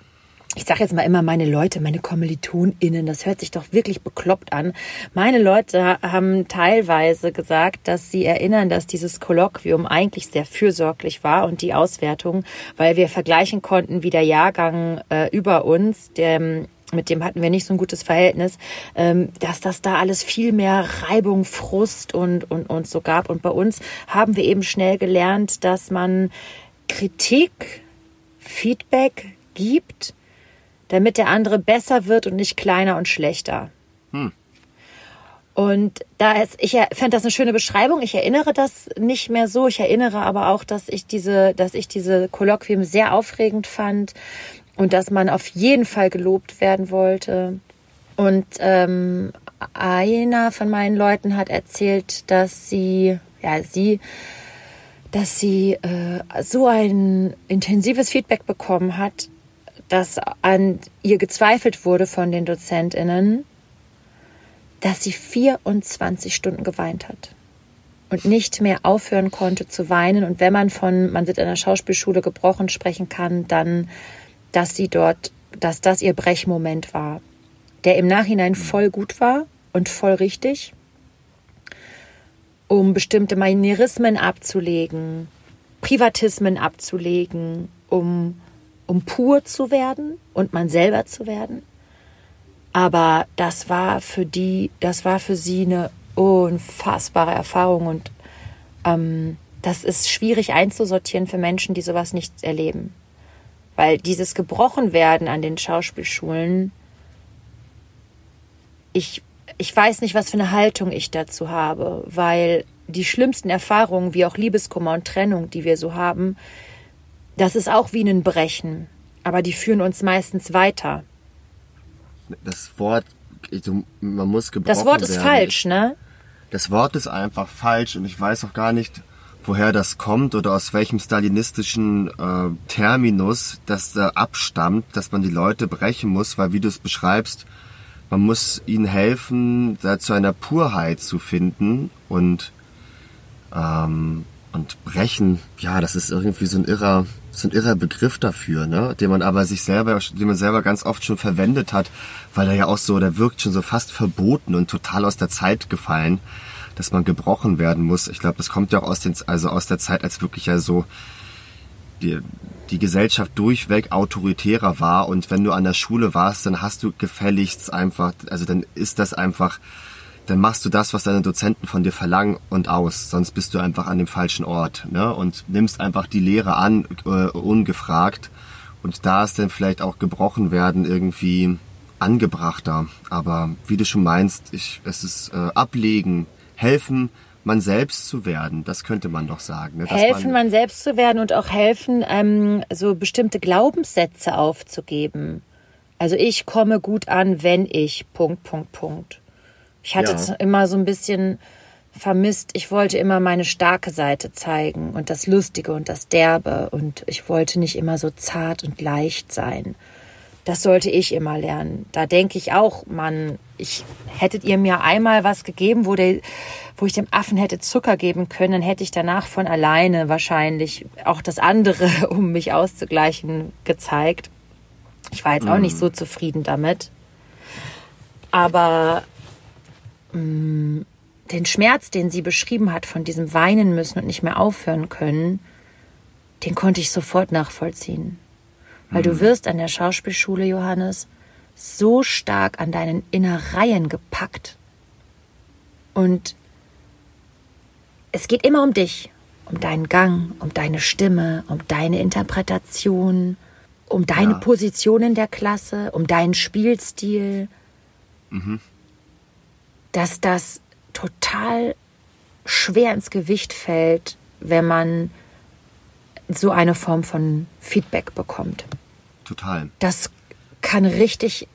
ich sage jetzt mal immer meine Leute, meine KommilitonInnen, das hört sich doch wirklich bekloppt an. Meine Leute haben teilweise gesagt, dass sie erinnern, dass dieses Kolloquium eigentlich sehr fürsorglich war und die Auswertung, weil wir vergleichen konnten, wie der Jahrgang äh, über uns, der mit dem hatten wir nicht so ein gutes Verhältnis, ähm, dass das da alles viel mehr Reibung, Frust und, und, und so gab. Und bei uns haben wir eben schnell gelernt, dass man Kritik, Feedback gibt, damit der andere besser wird und nicht kleiner und schlechter. Hm. Und da ist, ich fände das eine schöne Beschreibung. Ich erinnere das nicht mehr so. Ich erinnere aber auch, dass ich diese, dass ich diese Kolloquien sehr aufregend fand und dass man auf jeden Fall gelobt werden wollte. Und ähm, einer von meinen Leuten hat erzählt, dass sie, ja, sie, dass sie äh, so ein intensives Feedback bekommen hat, dass an ihr gezweifelt wurde von den DozentInnen, dass sie 24 Stunden geweint hat und nicht mehr aufhören konnte zu weinen. Und wenn man von, man wird in der Schauspielschule gebrochen sprechen kann, dann dass sie dort, dass das ihr Brechmoment war, der im Nachhinein voll gut war und voll richtig, um bestimmte Manierismen abzulegen, Privatismen abzulegen, um, um pur zu werden und man selber zu werden. Aber das war für die, das war für sie eine unfassbare Erfahrung und ähm, das ist schwierig einzusortieren für Menschen, die sowas nicht erleben. Weil dieses gebrochen werden an den Schauspielschulen, ich, ich weiß nicht, was für eine Haltung ich dazu habe, weil die schlimmsten Erfahrungen, wie auch Liebeskummer und Trennung, die wir so haben, das ist auch wie ein Brechen, aber die führen uns meistens weiter. Das Wort, man muss gebrochen Das Wort ist werden. falsch, ne? Das Wort ist einfach falsch und ich weiß auch gar nicht, woher das kommt oder aus welchem stalinistischen äh, Terminus das da abstammt, dass man die Leute brechen muss, weil wie du es beschreibst, man muss ihnen helfen, da zu einer Purheit zu finden und ähm, und brechen, ja, das ist irgendwie so ein irrer, so ein irrer Begriff dafür, ne, den man aber sich selber, den man selber ganz oft schon verwendet hat, weil er ja auch so, der wirkt schon so fast verboten und total aus der Zeit gefallen, dass man gebrochen werden muss. Ich glaube, das kommt ja auch aus den, also aus der Zeit, als wirklich ja so die, die Gesellschaft durchweg autoritärer war und wenn du an der Schule warst, dann hast du gefälligst einfach, also dann ist das einfach dann machst du das, was deine Dozenten von dir verlangen und aus. Sonst bist du einfach an dem falschen Ort ne? und nimmst einfach die Lehre an, äh, ungefragt. Und da ist dann vielleicht auch gebrochen werden irgendwie angebrachter. Aber wie du schon meinst, ich, es ist äh, ablegen, helfen, man selbst zu werden. Das könnte man doch sagen. Ne? helfen, man, man, selbst zu werden und auch helfen, ähm, so bestimmte Glaubenssätze aufzugeben. Also ich komme gut an, wenn ich Punkt, Punkt, Punkt. Ich hatte ja. immer so ein bisschen vermisst, ich wollte immer meine starke Seite zeigen und das Lustige und das Derbe und ich wollte nicht immer so zart und leicht sein. Das sollte ich immer lernen. Da denke ich auch, Mann, ich hättet ihr mir einmal was gegeben, wo, der, wo ich dem Affen hätte Zucker geben können, dann hätte ich danach von alleine wahrscheinlich auch das andere, um mich auszugleichen, gezeigt. Ich war jetzt auch nicht mhm. so zufrieden damit. Aber Mm, den Schmerz, den sie beschrieben hat, von diesem Weinen müssen und nicht mehr aufhören können, den konnte ich sofort nachvollziehen. Weil mhm. du wirst an der Schauspielschule, Johannes, so stark an deinen Innereien gepackt. Und es geht immer um dich, um deinen Gang, um deine Stimme, um deine Interpretation, um deine ja. Position in der Klasse, um deinen Spielstil. Mhm dass das total schwer ins Gewicht fällt, wenn man so eine Form von Feedback bekommt. Total. Das kann richtig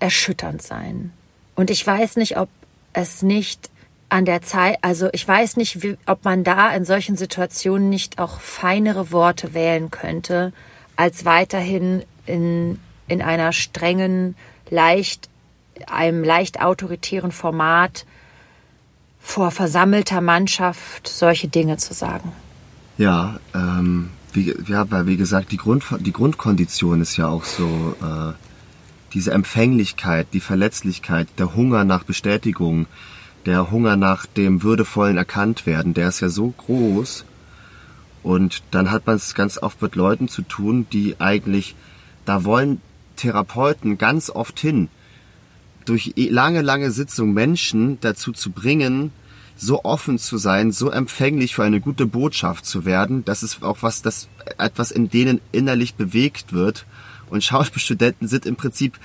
erschütternd sein. Und ich weiß nicht, ob es nicht an der Zeit, also ich weiß nicht, wie, ob man da in solchen Situationen nicht auch feinere Worte wählen könnte, als weiterhin in, in einer strengen, leicht einem leicht autoritären Format vor versammelter Mannschaft solche Dinge zu sagen. Ja, ähm, wie, ja, weil wie gesagt, die, Grund, die Grundkondition ist ja auch so äh, diese Empfänglichkeit, die Verletzlichkeit, der Hunger nach Bestätigung, der Hunger nach dem würdevollen Erkanntwerden, der ist ja so groß. Und dann hat man es ganz oft mit Leuten zu tun, die eigentlich, da wollen Therapeuten ganz oft hin, durch lange, lange Sitzung Menschen dazu zu bringen, so offen zu sein, so empfänglich für eine gute Botschaft zu werden, das ist auch was, das etwas in denen innerlich bewegt wird. Und Schauspielstudenten sind im Prinzip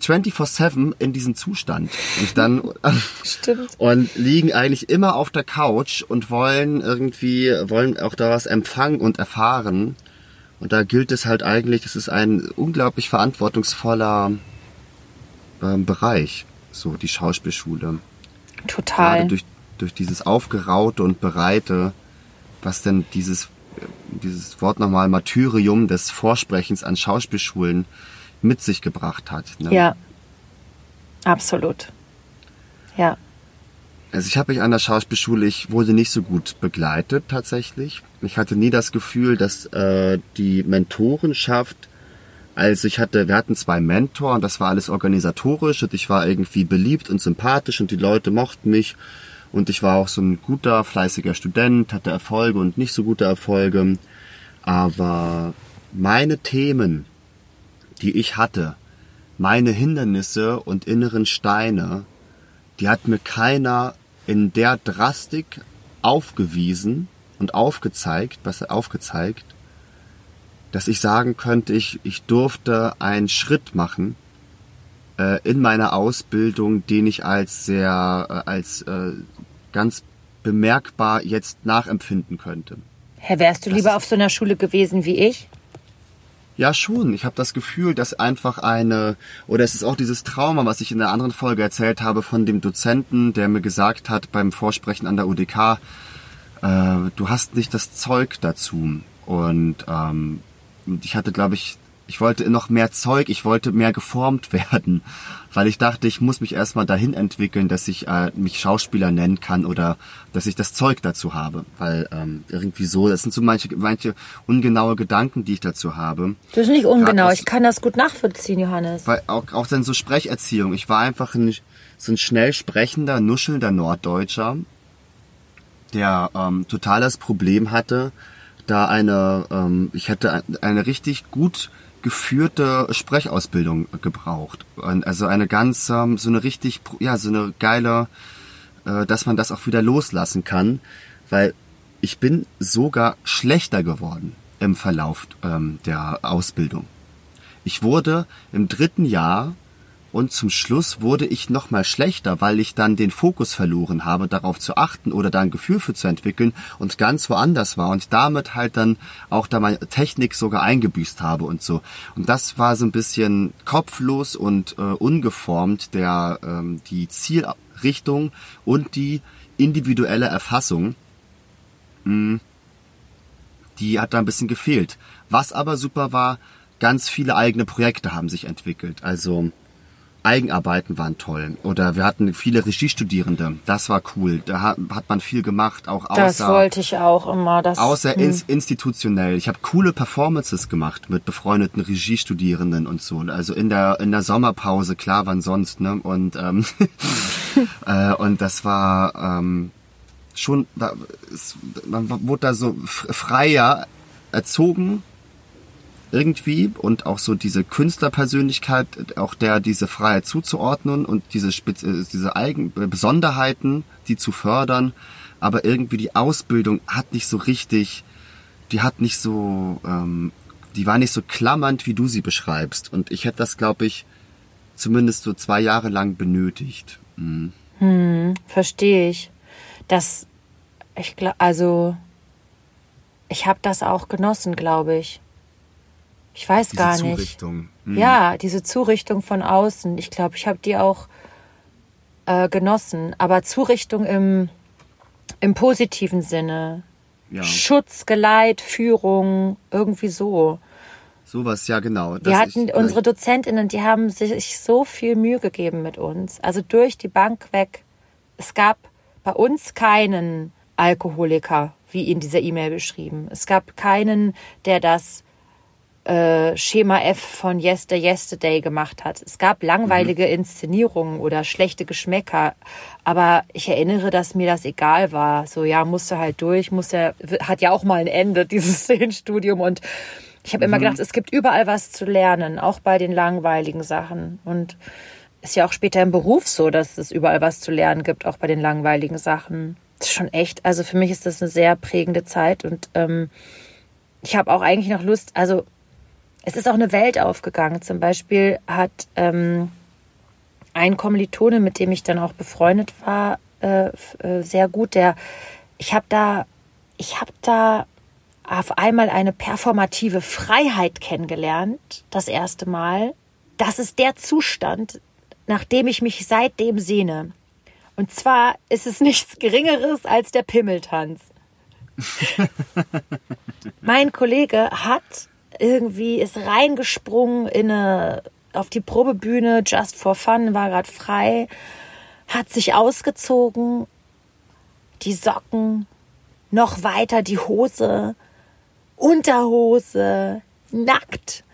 24-7 in diesem Zustand. Und dann, Stimmt. und liegen eigentlich immer auf der Couch und wollen irgendwie, wollen auch da was empfangen und erfahren. Und da gilt es halt eigentlich, es ist ein unglaublich verantwortungsvoller ähm, Bereich, so die Schauspielschule. Total. Gerade durch, durch dieses Aufgeraute und Bereite, was denn dieses, dieses Wort nochmal Martyrium des Vorsprechens an Schauspielschulen mit sich gebracht hat. Ne? Ja, absolut. Ja. Also ich habe mich an der Schauspielschule, ich wurde nicht so gut begleitet tatsächlich. Ich hatte nie das Gefühl, dass äh, die Mentorenschaft also ich hatte, wir hatten zwei Mentoren, das war alles organisatorisch und ich war irgendwie beliebt und sympathisch und die Leute mochten mich und ich war auch so ein guter, fleißiger Student, hatte Erfolge und nicht so gute Erfolge. Aber meine Themen, die ich hatte, meine Hindernisse und inneren Steine, die hat mir keiner in der Drastik aufgewiesen und aufgezeigt, was aufgezeigt, dass ich sagen könnte, ich, ich durfte einen Schritt machen äh, in meiner Ausbildung, den ich als sehr, äh, als äh, ganz bemerkbar jetzt nachempfinden könnte. Herr, wärst du Das lieber auf so einer Schule gewesen wie ich? Ja, schon. Ich habe das Gefühl, dass einfach eine, oder es ist auch dieses Trauma, was ich in der anderen Folge erzählt habe von dem Dozenten, der mir gesagt hat beim Vorsprechen an der UDK, äh, du hast nicht das Zeug dazu. Und ähm, ich hatte, glaube ich, ich wollte noch mehr Zeug, ich wollte mehr geformt werden, weil ich dachte, ich muss mich erstmal dahin entwickeln, dass ich äh, mich Schauspieler nennen kann oder dass ich das Zeug dazu habe. Weil ähm, irgendwie so, das sind so manche, manche ungenaue Gedanken, die ich dazu habe. Das ist nicht ungenau. Grad Ich kann das gut nachvollziehen, Johannes. Weil auch, auch dann so Sprecherziehung. Ich war einfach ein, so ein schnell sprechender, nuschelnder Norddeutscher, der ähm, total das Problem hatte, da eine, ähm, ich hätte ein- eine richtig gut geführte Sprechausbildung gebraucht. Also eine ganz, ähm, so eine richtig, ja, so eine geile, äh, dass man das auch wieder loslassen kann, weil ich bin sogar schlechter geworden im Verlauf ähm, der Ausbildung. Ich wurde im dritten Jahr und zum Schluss wurde ich noch mal schlechter, weil ich dann den Fokus verloren habe, darauf zu achten oder da ein Gefühl für zu entwickeln und ganz woanders war und damit halt dann auch da meine Technik sogar eingebüßt habe und so. Und das war so ein bisschen kopflos und äh, ungeformt der ähm, die Zielrichtung und die individuelle Erfassung die hat da ein bisschen gefehlt. Was aber super war, ganz viele eigene Projekte haben sich entwickelt. Also Eigenarbeiten waren toll. Oder wir hatten viele Regiestudierende. Das war cool. Da hat, hat man viel gemacht, auch Das außer, wollte ich auch immer. Das, außer hm. ins, institutionell. Ich habe coole Performances gemacht mit befreundeten Regiestudierenden und so. Also in der in der Sommerpause, klar, wann sonst, ne? Und ähm, äh, und das war ähm, schon, da, es, man wurde da so freier erzogen irgendwie und auch so diese Künstlerpersönlichkeit, auch der diese Freiheit zuzuordnen und diese Spez äh, diese Eigen Besonderheiten, die zu fördern, aber irgendwie die Ausbildung hat nicht so richtig, die hat nicht so, ähm, die war nicht so klammernd, wie du sie beschreibst und ich hätte das, glaube ich, zumindest so zwei Jahre lang benötigt. Mhm. Verstehe ich. Das, ich glaube, also, ich habe das auch genossen, glaube ich. Ich weiß Diese gar nicht. Zurichtung. Mhm. Ja, diese Zurichtung von außen. Ich glaube, ich habe die auch äh, genossen. Aber Zurichtung im, im positiven Sinne. Ja, Schutz, Geleit, Führung, irgendwie so. sowas, ja genau. Wir hatten ich- unsere Dozentinnen, die haben sich so viel Mühe gegeben mit uns. Also durch die Bank weg. Es gab bei uns keinen Alkoholiker, wie in dieser E-Mail beschrieben. Es gab keinen, der das äh, Schema F von Yester Yesterday gemacht hat. Es gab langweilige Inszenierungen oder schlechte Geschmäcker, aber ich erinnere, dass mir das egal war. So ja, musste halt durch, muss ja, hat ja auch mal ein Ende dieses Szenenstudium und ich habe immer gedacht, es gibt überall was zu lernen, auch bei den langweiligen Sachen und ist ja auch später im Beruf so, dass es überall was zu lernen gibt, auch bei den langweiligen Sachen. Das ist schon echt, also für mich ist das eine sehr prägende Zeit und ähm, ich habe auch eigentlich noch Lust, also es ist auch eine Welt aufgegangen. Zum Beispiel hat ähm, ein Kommilitone, mit dem ich dann auch befreundet war, äh, äh, sehr gut, der, ich habe da, ich habe da auf einmal eine performative Freiheit kennengelernt, das erste Mal. Das ist der Zustand, nach dem ich mich seitdem sehne. Und zwar ist es nichts Geringeres als der Pimmeltanz. mein Kollege hat irgendwie ist reingesprungen in eine auf die Probebühne just for fun war gerade frei hat sich ausgezogen die Socken noch weiter die Hose Unterhose nackt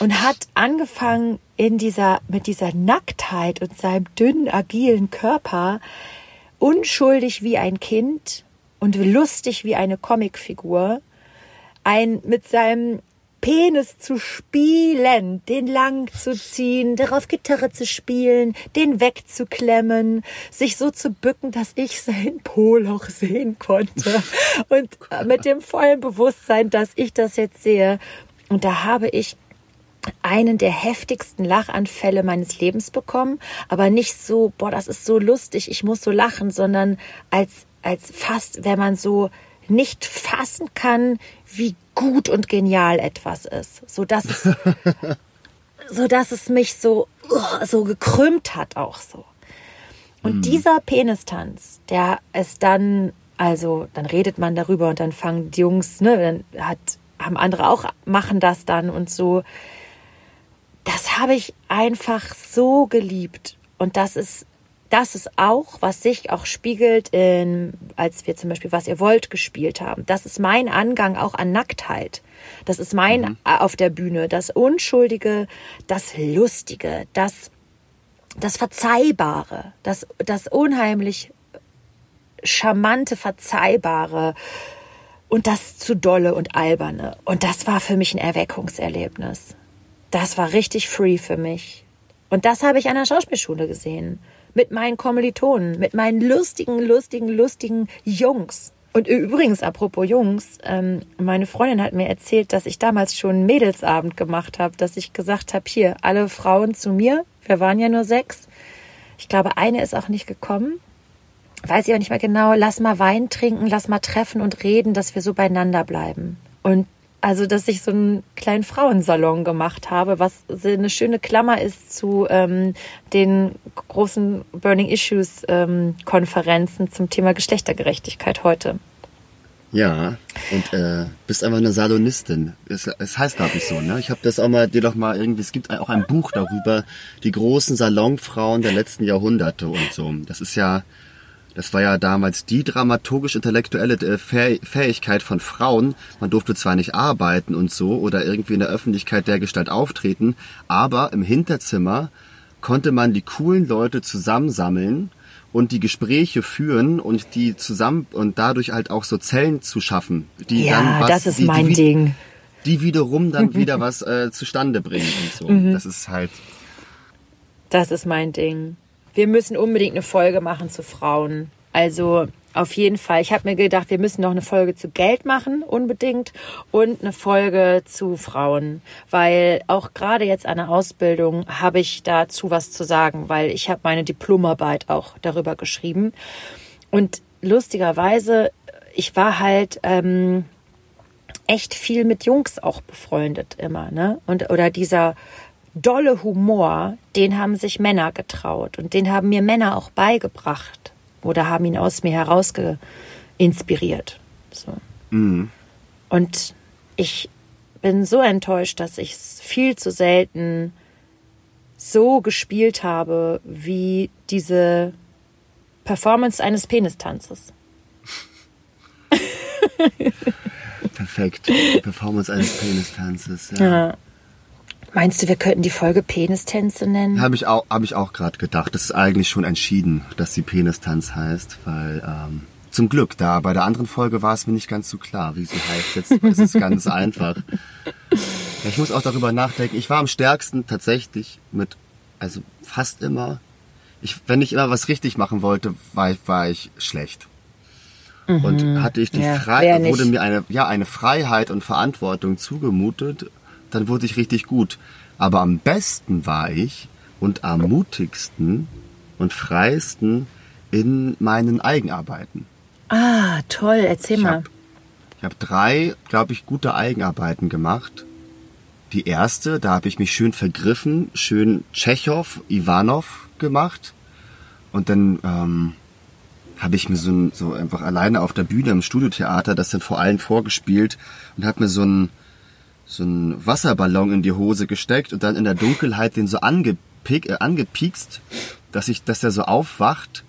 und hat angefangen in dieser mit dieser Nacktheit und seinem dünnen agilen Körper unschuldig wie ein Kind und lustig wie eine Comicfigur ein mit seinem Penis zu spielen, den lang zu ziehen, darauf Gitarre zu spielen, den wegzuklemmen, sich so zu bücken, dass ich sein Poloch sehen konnte und mit dem vollen Bewusstsein, dass ich das jetzt sehe. Und da habe ich einen der heftigsten Lachanfälle meines Lebens bekommen, aber nicht so, boah, das ist so lustig, ich muss so lachen, sondern als, als fast, wenn man so nicht fassen kann, wie gut und genial etwas ist, so dass es, so dass es mich so, so gekrümmt hat auch so. Und mhm. dieser Penistanz, der ist dann, also dann redet man darüber und dann fangen die Jungs, ne, dann hat, haben andere auch, machen das dann und so das habe ich einfach so geliebt. Und das ist, das ist auch, was sich auch spiegelt, in, als wir zum Beispiel Was ihr wollt gespielt haben. Das ist mein Angang auch an Nacktheit. Das ist mein mhm. auf der Bühne. Das Unschuldige, das Lustige, das, das Verzeihbare, das, das unheimlich charmante, verzeihbare und das zu dolle und alberne. Und das war für mich ein Erweckungserlebnis das war richtig free für mich. Und das habe ich an der Schauspielschule gesehen. Mit meinen Kommilitonen, mit meinen lustigen, lustigen, lustigen Jungs. Und übrigens, apropos Jungs, ähm, meine Freundin hat mir erzählt, dass ich damals schon Mädelsabend gemacht habe, dass ich gesagt habe, hier, alle Frauen zu mir. Wir waren ja nur sechs. Ich glaube, eine ist auch nicht gekommen. Weiß ich auch nicht mehr genau. Lass mal Wein trinken, lass mal treffen und reden, dass wir so beieinander bleiben. Und also, dass ich so einen kleinen Frauensalon gemacht habe, was eine schöne Klammer ist zu ähm, den großen Burning Issues ähm, Konferenzen zum Thema Geschlechtergerechtigkeit heute. Ja, und äh, bist einfach eine Salonistin. Es, es heißt, glaube ich, so, ne? Ich habe das auch mal dir doch mal irgendwie, es gibt auch ein Buch darüber, die großen Salonfrauen der letzten Jahrhunderte und so. Das ist ja das war ja damals die dramaturgisch-intellektuelle äh, Fähigkeit von Frauen. Man durfte zwar nicht arbeiten und so oder irgendwie in der Öffentlichkeit der Gestalt auftreten, aber im Hinterzimmer konnte man die coolen Leute zusammensammeln und die Gespräche führen und die zusammen und dadurch halt auch so Zellen zu schaffen, die ja, dann was, das ist die, mein die, Ding. Die wiederum dann wieder was äh, zustande bringen und so. Mhm. Das ist halt. Das ist mein Ding wir müssen unbedingt eine Folge machen zu Frauen. Also auf jeden Fall. Ich habe mir gedacht, wir müssen noch eine Folge zu Geld machen, unbedingt, und eine Folge zu Frauen, weil auch gerade jetzt an der Ausbildung habe ich dazu was zu sagen, weil ich habe meine Diplomarbeit auch darüber geschrieben. Und lustigerweise, ich war halt ähm, echt viel mit Jungs auch befreundet immer, ne? Und oder dieser dolle Humor, den haben sich Männer getraut und den haben mir Männer auch beigebracht oder haben ihn aus mir heraus inspiriert. So. Mhm. Und ich bin so enttäuscht, dass ich es viel zu selten so gespielt habe wie diese Performance eines Penistanzes. Perfekt. Performance eines Penistanzes. Ja. ja. Meinst du, wir könnten die Folge Penistänze nennen? Habe ich auch, hab ich auch gerade gedacht. Das ist eigentlich schon entschieden, dass sie Penistanz heißt, weil ähm, zum Glück, da bei der anderen Folge war es mir nicht ganz so klar, wie sie heißt. Jetzt ist es ganz einfach. Ich muss auch darüber nachdenken. Ich war am stärksten tatsächlich mit, also fast immer. Ich, wenn ich immer was richtig machen wollte, war ich, war ich schlecht. Mhm. Und hatte ich die ja, Freiheit, wurde mir eine, ja, eine Freiheit und Verantwortung zugemutet dann wurde ich richtig gut. Aber am besten war ich und am mutigsten und freiesten in meinen Eigenarbeiten. Ah, toll, erzähl ich mal. Hab, ich habe drei, glaube ich, gute Eigenarbeiten gemacht. Die erste, da habe ich mich schön vergriffen, schön Tschechow, Ivanov gemacht. Und dann ähm, habe ich mir so, so einfach alleine auf der Bühne im Studiotheater das dann vor allen vorgespielt und habe mir so ein so einen Wasserballon in die Hose gesteckt und dann in der Dunkelheit den so angepick, äh, angepiekst, dass ich, dass der so aufwacht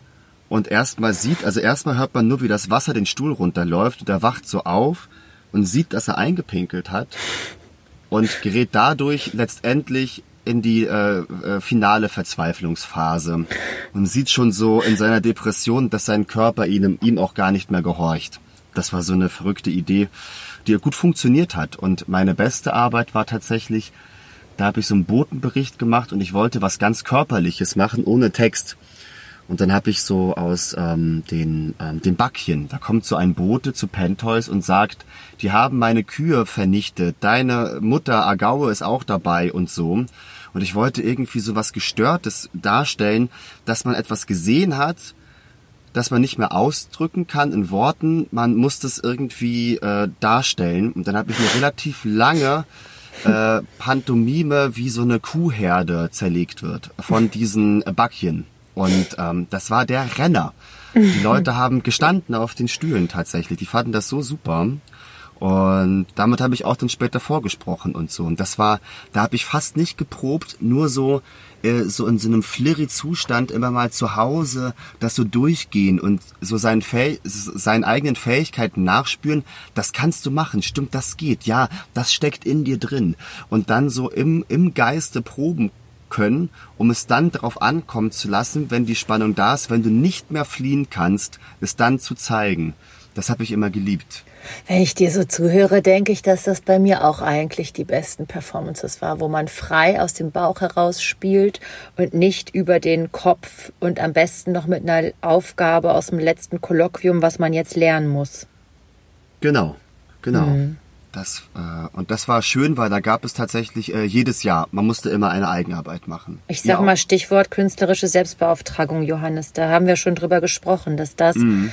und erstmal sieht, also erstmal hört man nur, wie das Wasser den Stuhl runterläuft und er wacht so auf und sieht, dass er eingepinkelt hat und gerät dadurch letztendlich in die äh, äh, finale Verzweiflungsphase und sieht schon so in seiner Depression, dass sein Körper ihm, ihm auch gar nicht mehr gehorcht. Das war so eine verrückte Idee, die gut funktioniert hat. Und meine beste Arbeit war tatsächlich, da habe ich so einen Botenbericht gemacht und ich wollte was ganz Körperliches machen, ohne Text. Und dann habe ich so aus ähm, den, ähm, den Backchen, da kommt so ein Bote zu Pentoys und sagt, die haben meine Kühe vernichtet, deine Mutter Agaue ist auch dabei und so. Und ich wollte irgendwie so was Gestörtes darstellen, dass man etwas gesehen hat, das man nicht mehr ausdrücken kann in Worten. Man muss das irgendwie äh, darstellen. Und dann habe ich eine relativ lange äh, Pantomime, wie so eine Kuhherde zerlegt wird von diesen Backchen. Und ähm, das war der Renner. Die Leute haben gestanden auf den Stühlen tatsächlich. Die fanden das so super. Und damit habe ich auch dann später vorgesprochen und so. Und das war, da habe ich fast nicht geprobt, nur so, äh, so in so einem Flirry-Zustand immer mal zu Hause das so durchgehen und so seinen, Fäh seinen eigenen Fähigkeiten nachspüren. Das kannst du machen, stimmt, das geht. Ja, das steckt in dir drin. Und dann so im, im Geiste proben können, um es dann darauf ankommen zu lassen, wenn die Spannung da ist, wenn du nicht mehr fliehen kannst, es dann zu zeigen. Das habe ich immer geliebt. Wenn ich dir so zuhöre, denke ich, dass das bei mir auch eigentlich die besten Performances war, wo man frei aus dem Bauch heraus spielt und nicht über den Kopf und am besten noch mit einer Aufgabe aus dem letzten Kolloquium, was man jetzt lernen muss. Genau, genau. Mhm. Das, äh, und das war schön, weil da gab es tatsächlich äh, jedes Jahr, man musste immer eine Eigenarbeit machen. Ich sag ja, mal Stichwort künstlerische Selbstbeauftragung, Johannes. Da haben wir schon drüber gesprochen, dass das mhm.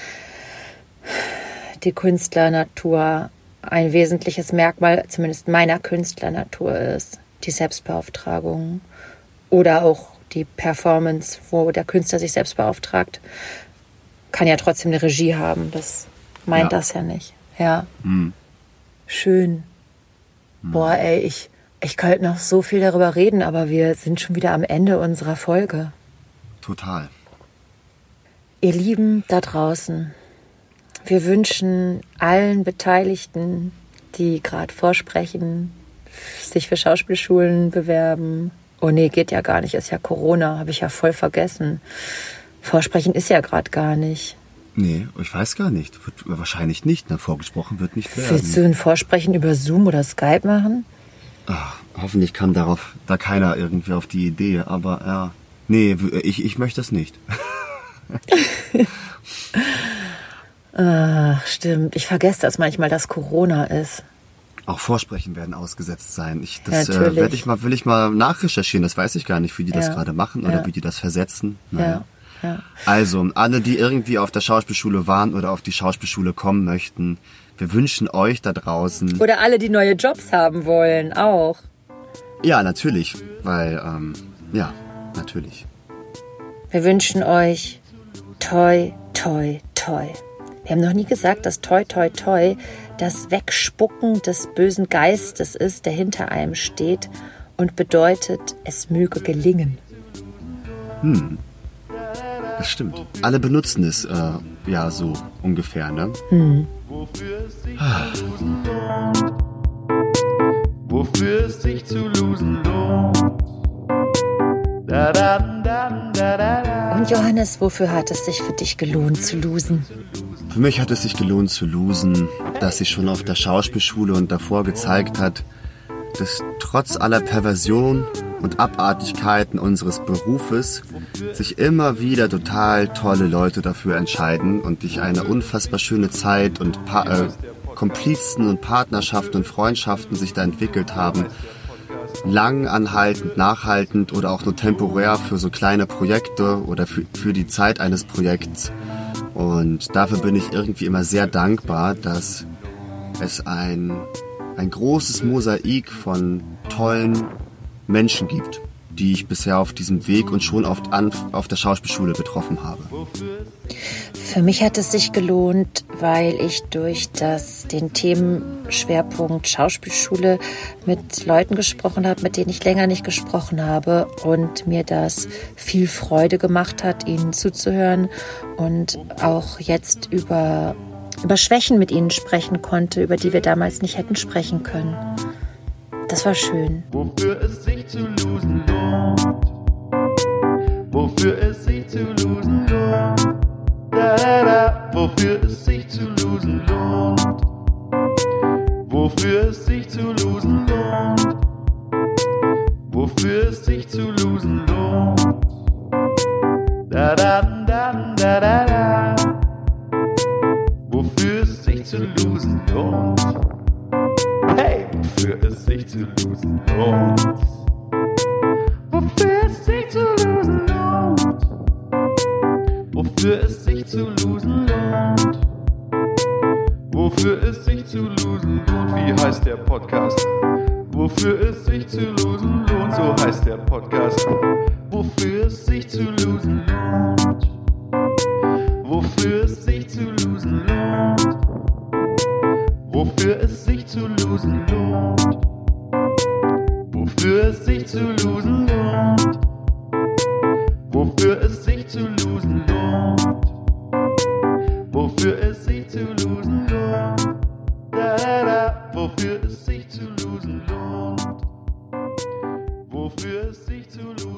Die Künstlernatur ein wesentliches Merkmal, zumindest meiner Künstlernatur ist. Die Selbstbeauftragung. Oder auch die Performance, wo der Künstler sich selbst beauftragt, kann ja trotzdem eine Regie haben. Das meint ja. das ja nicht. Ja. Mhm. Schön. Boah, ey, ich, ich könnte noch so viel darüber reden, aber wir sind schon wieder am Ende unserer Folge. Total. Ihr Lieben da draußen, wir wünschen allen Beteiligten, die gerade vorsprechen, sich für Schauspielschulen bewerben. Oh nee, geht ja gar nicht, ist ja Corona, habe ich ja voll vergessen. Vorsprechen ist ja gerade gar nicht. Nee, ich weiß gar nicht. Wird wahrscheinlich nicht. Ne? Vorgesprochen wird nicht werden. Willst du ein Vorsprechen über Zoom oder Skype machen? Ach, hoffentlich kam darauf da keiner irgendwie auf die Idee. Aber ja, nee, ich, ich möchte es nicht. Ach, stimmt. Ich vergesse das manchmal, dass Corona ist. Auch Vorsprechen werden ausgesetzt sein. Ich, das ja, äh, werde ich mal, will ich mal nachrecherchieren. Das weiß ich gar nicht, wie die das gerade machen oder ja. wie die das versetzen. Naja. Ja. Also, alle, die irgendwie auf der Schauspielschule waren oder auf die Schauspielschule kommen möchten, wir wünschen euch da draußen. Oder alle, die neue Jobs haben wollen, auch. Ja, natürlich. Weil, ähm, ja, natürlich. Wir wünschen euch toi, toi, toi. Wir haben noch nie gesagt, dass toi, toi, toi das Wegspucken des bösen Geistes ist, der hinter einem steht und bedeutet, es möge gelingen. Hm. Das stimmt. Alle benutzen es äh, ja so ungefähr, ne? Hm. Wofür es sich zu losen lohnt. Und Johannes, wofür hat es sich für dich gelohnt zu losen? Für mich hat es sich gelohnt zu losen, dass sie schon auf der Schauspielschule und davor gezeigt hat, dass trotz aller Perversion und Abartigkeiten unseres Berufes sich immer wieder total tolle Leute dafür entscheiden und dich eine unfassbar schöne Zeit und pa äh, Komplizen und Partnerschaften und Freundschaften sich da entwickelt haben. Lang anhaltend, nachhaltend oder auch nur temporär für so kleine Projekte oder für, für die Zeit eines Projekts. Und dafür bin ich irgendwie immer sehr dankbar, dass es ein, ein großes Mosaik von tollen Menschen gibt, die ich bisher auf diesem Weg und schon oft an, auf der Schauspielschule getroffen habe. Für mich hat es sich gelohnt, weil ich durch das, den Themenschwerpunkt Schauspielschule mit Leuten gesprochen habe, mit denen ich länger nicht gesprochen habe und mir das viel Freude gemacht hat, ihnen zuzuhören und auch jetzt über, über Schwächen mit ihnen sprechen konnte, über die wir damals nicht hätten sprechen können. Das war schön. Wofür es sich zu losen lohnt. Wofür es sich zu losen lohnt. Da, da, da, wofür es sich zu losen lohnt. Wofür es sich zu losen lohnt. Wofür es sich zu losen lohnt. Da, da, da, da, da, da. Wofür es sich zu losen lohnt. Hey, wofür es sich zu losen lohnt. Wofür es sich zu losen lohnt. Wofür es sich zu losen lohnt. Wofür es sich zu losen lohnt. Wie heißt der Podcast? Wofür es sich zu losen lohnt. So heißt der Podcast. Wofür es sich zu losen lohnt. Wofür es sich zu losen lohnt. Wofür es sich zu losen lohnt. Wofür es sich zu losen lohnt. Wofür es sich zu losen lohnt. Wofür es sich zu losen lohnt. Da, da, da. Wofür es sich zu losen lohnt. Wofür es sich zu losen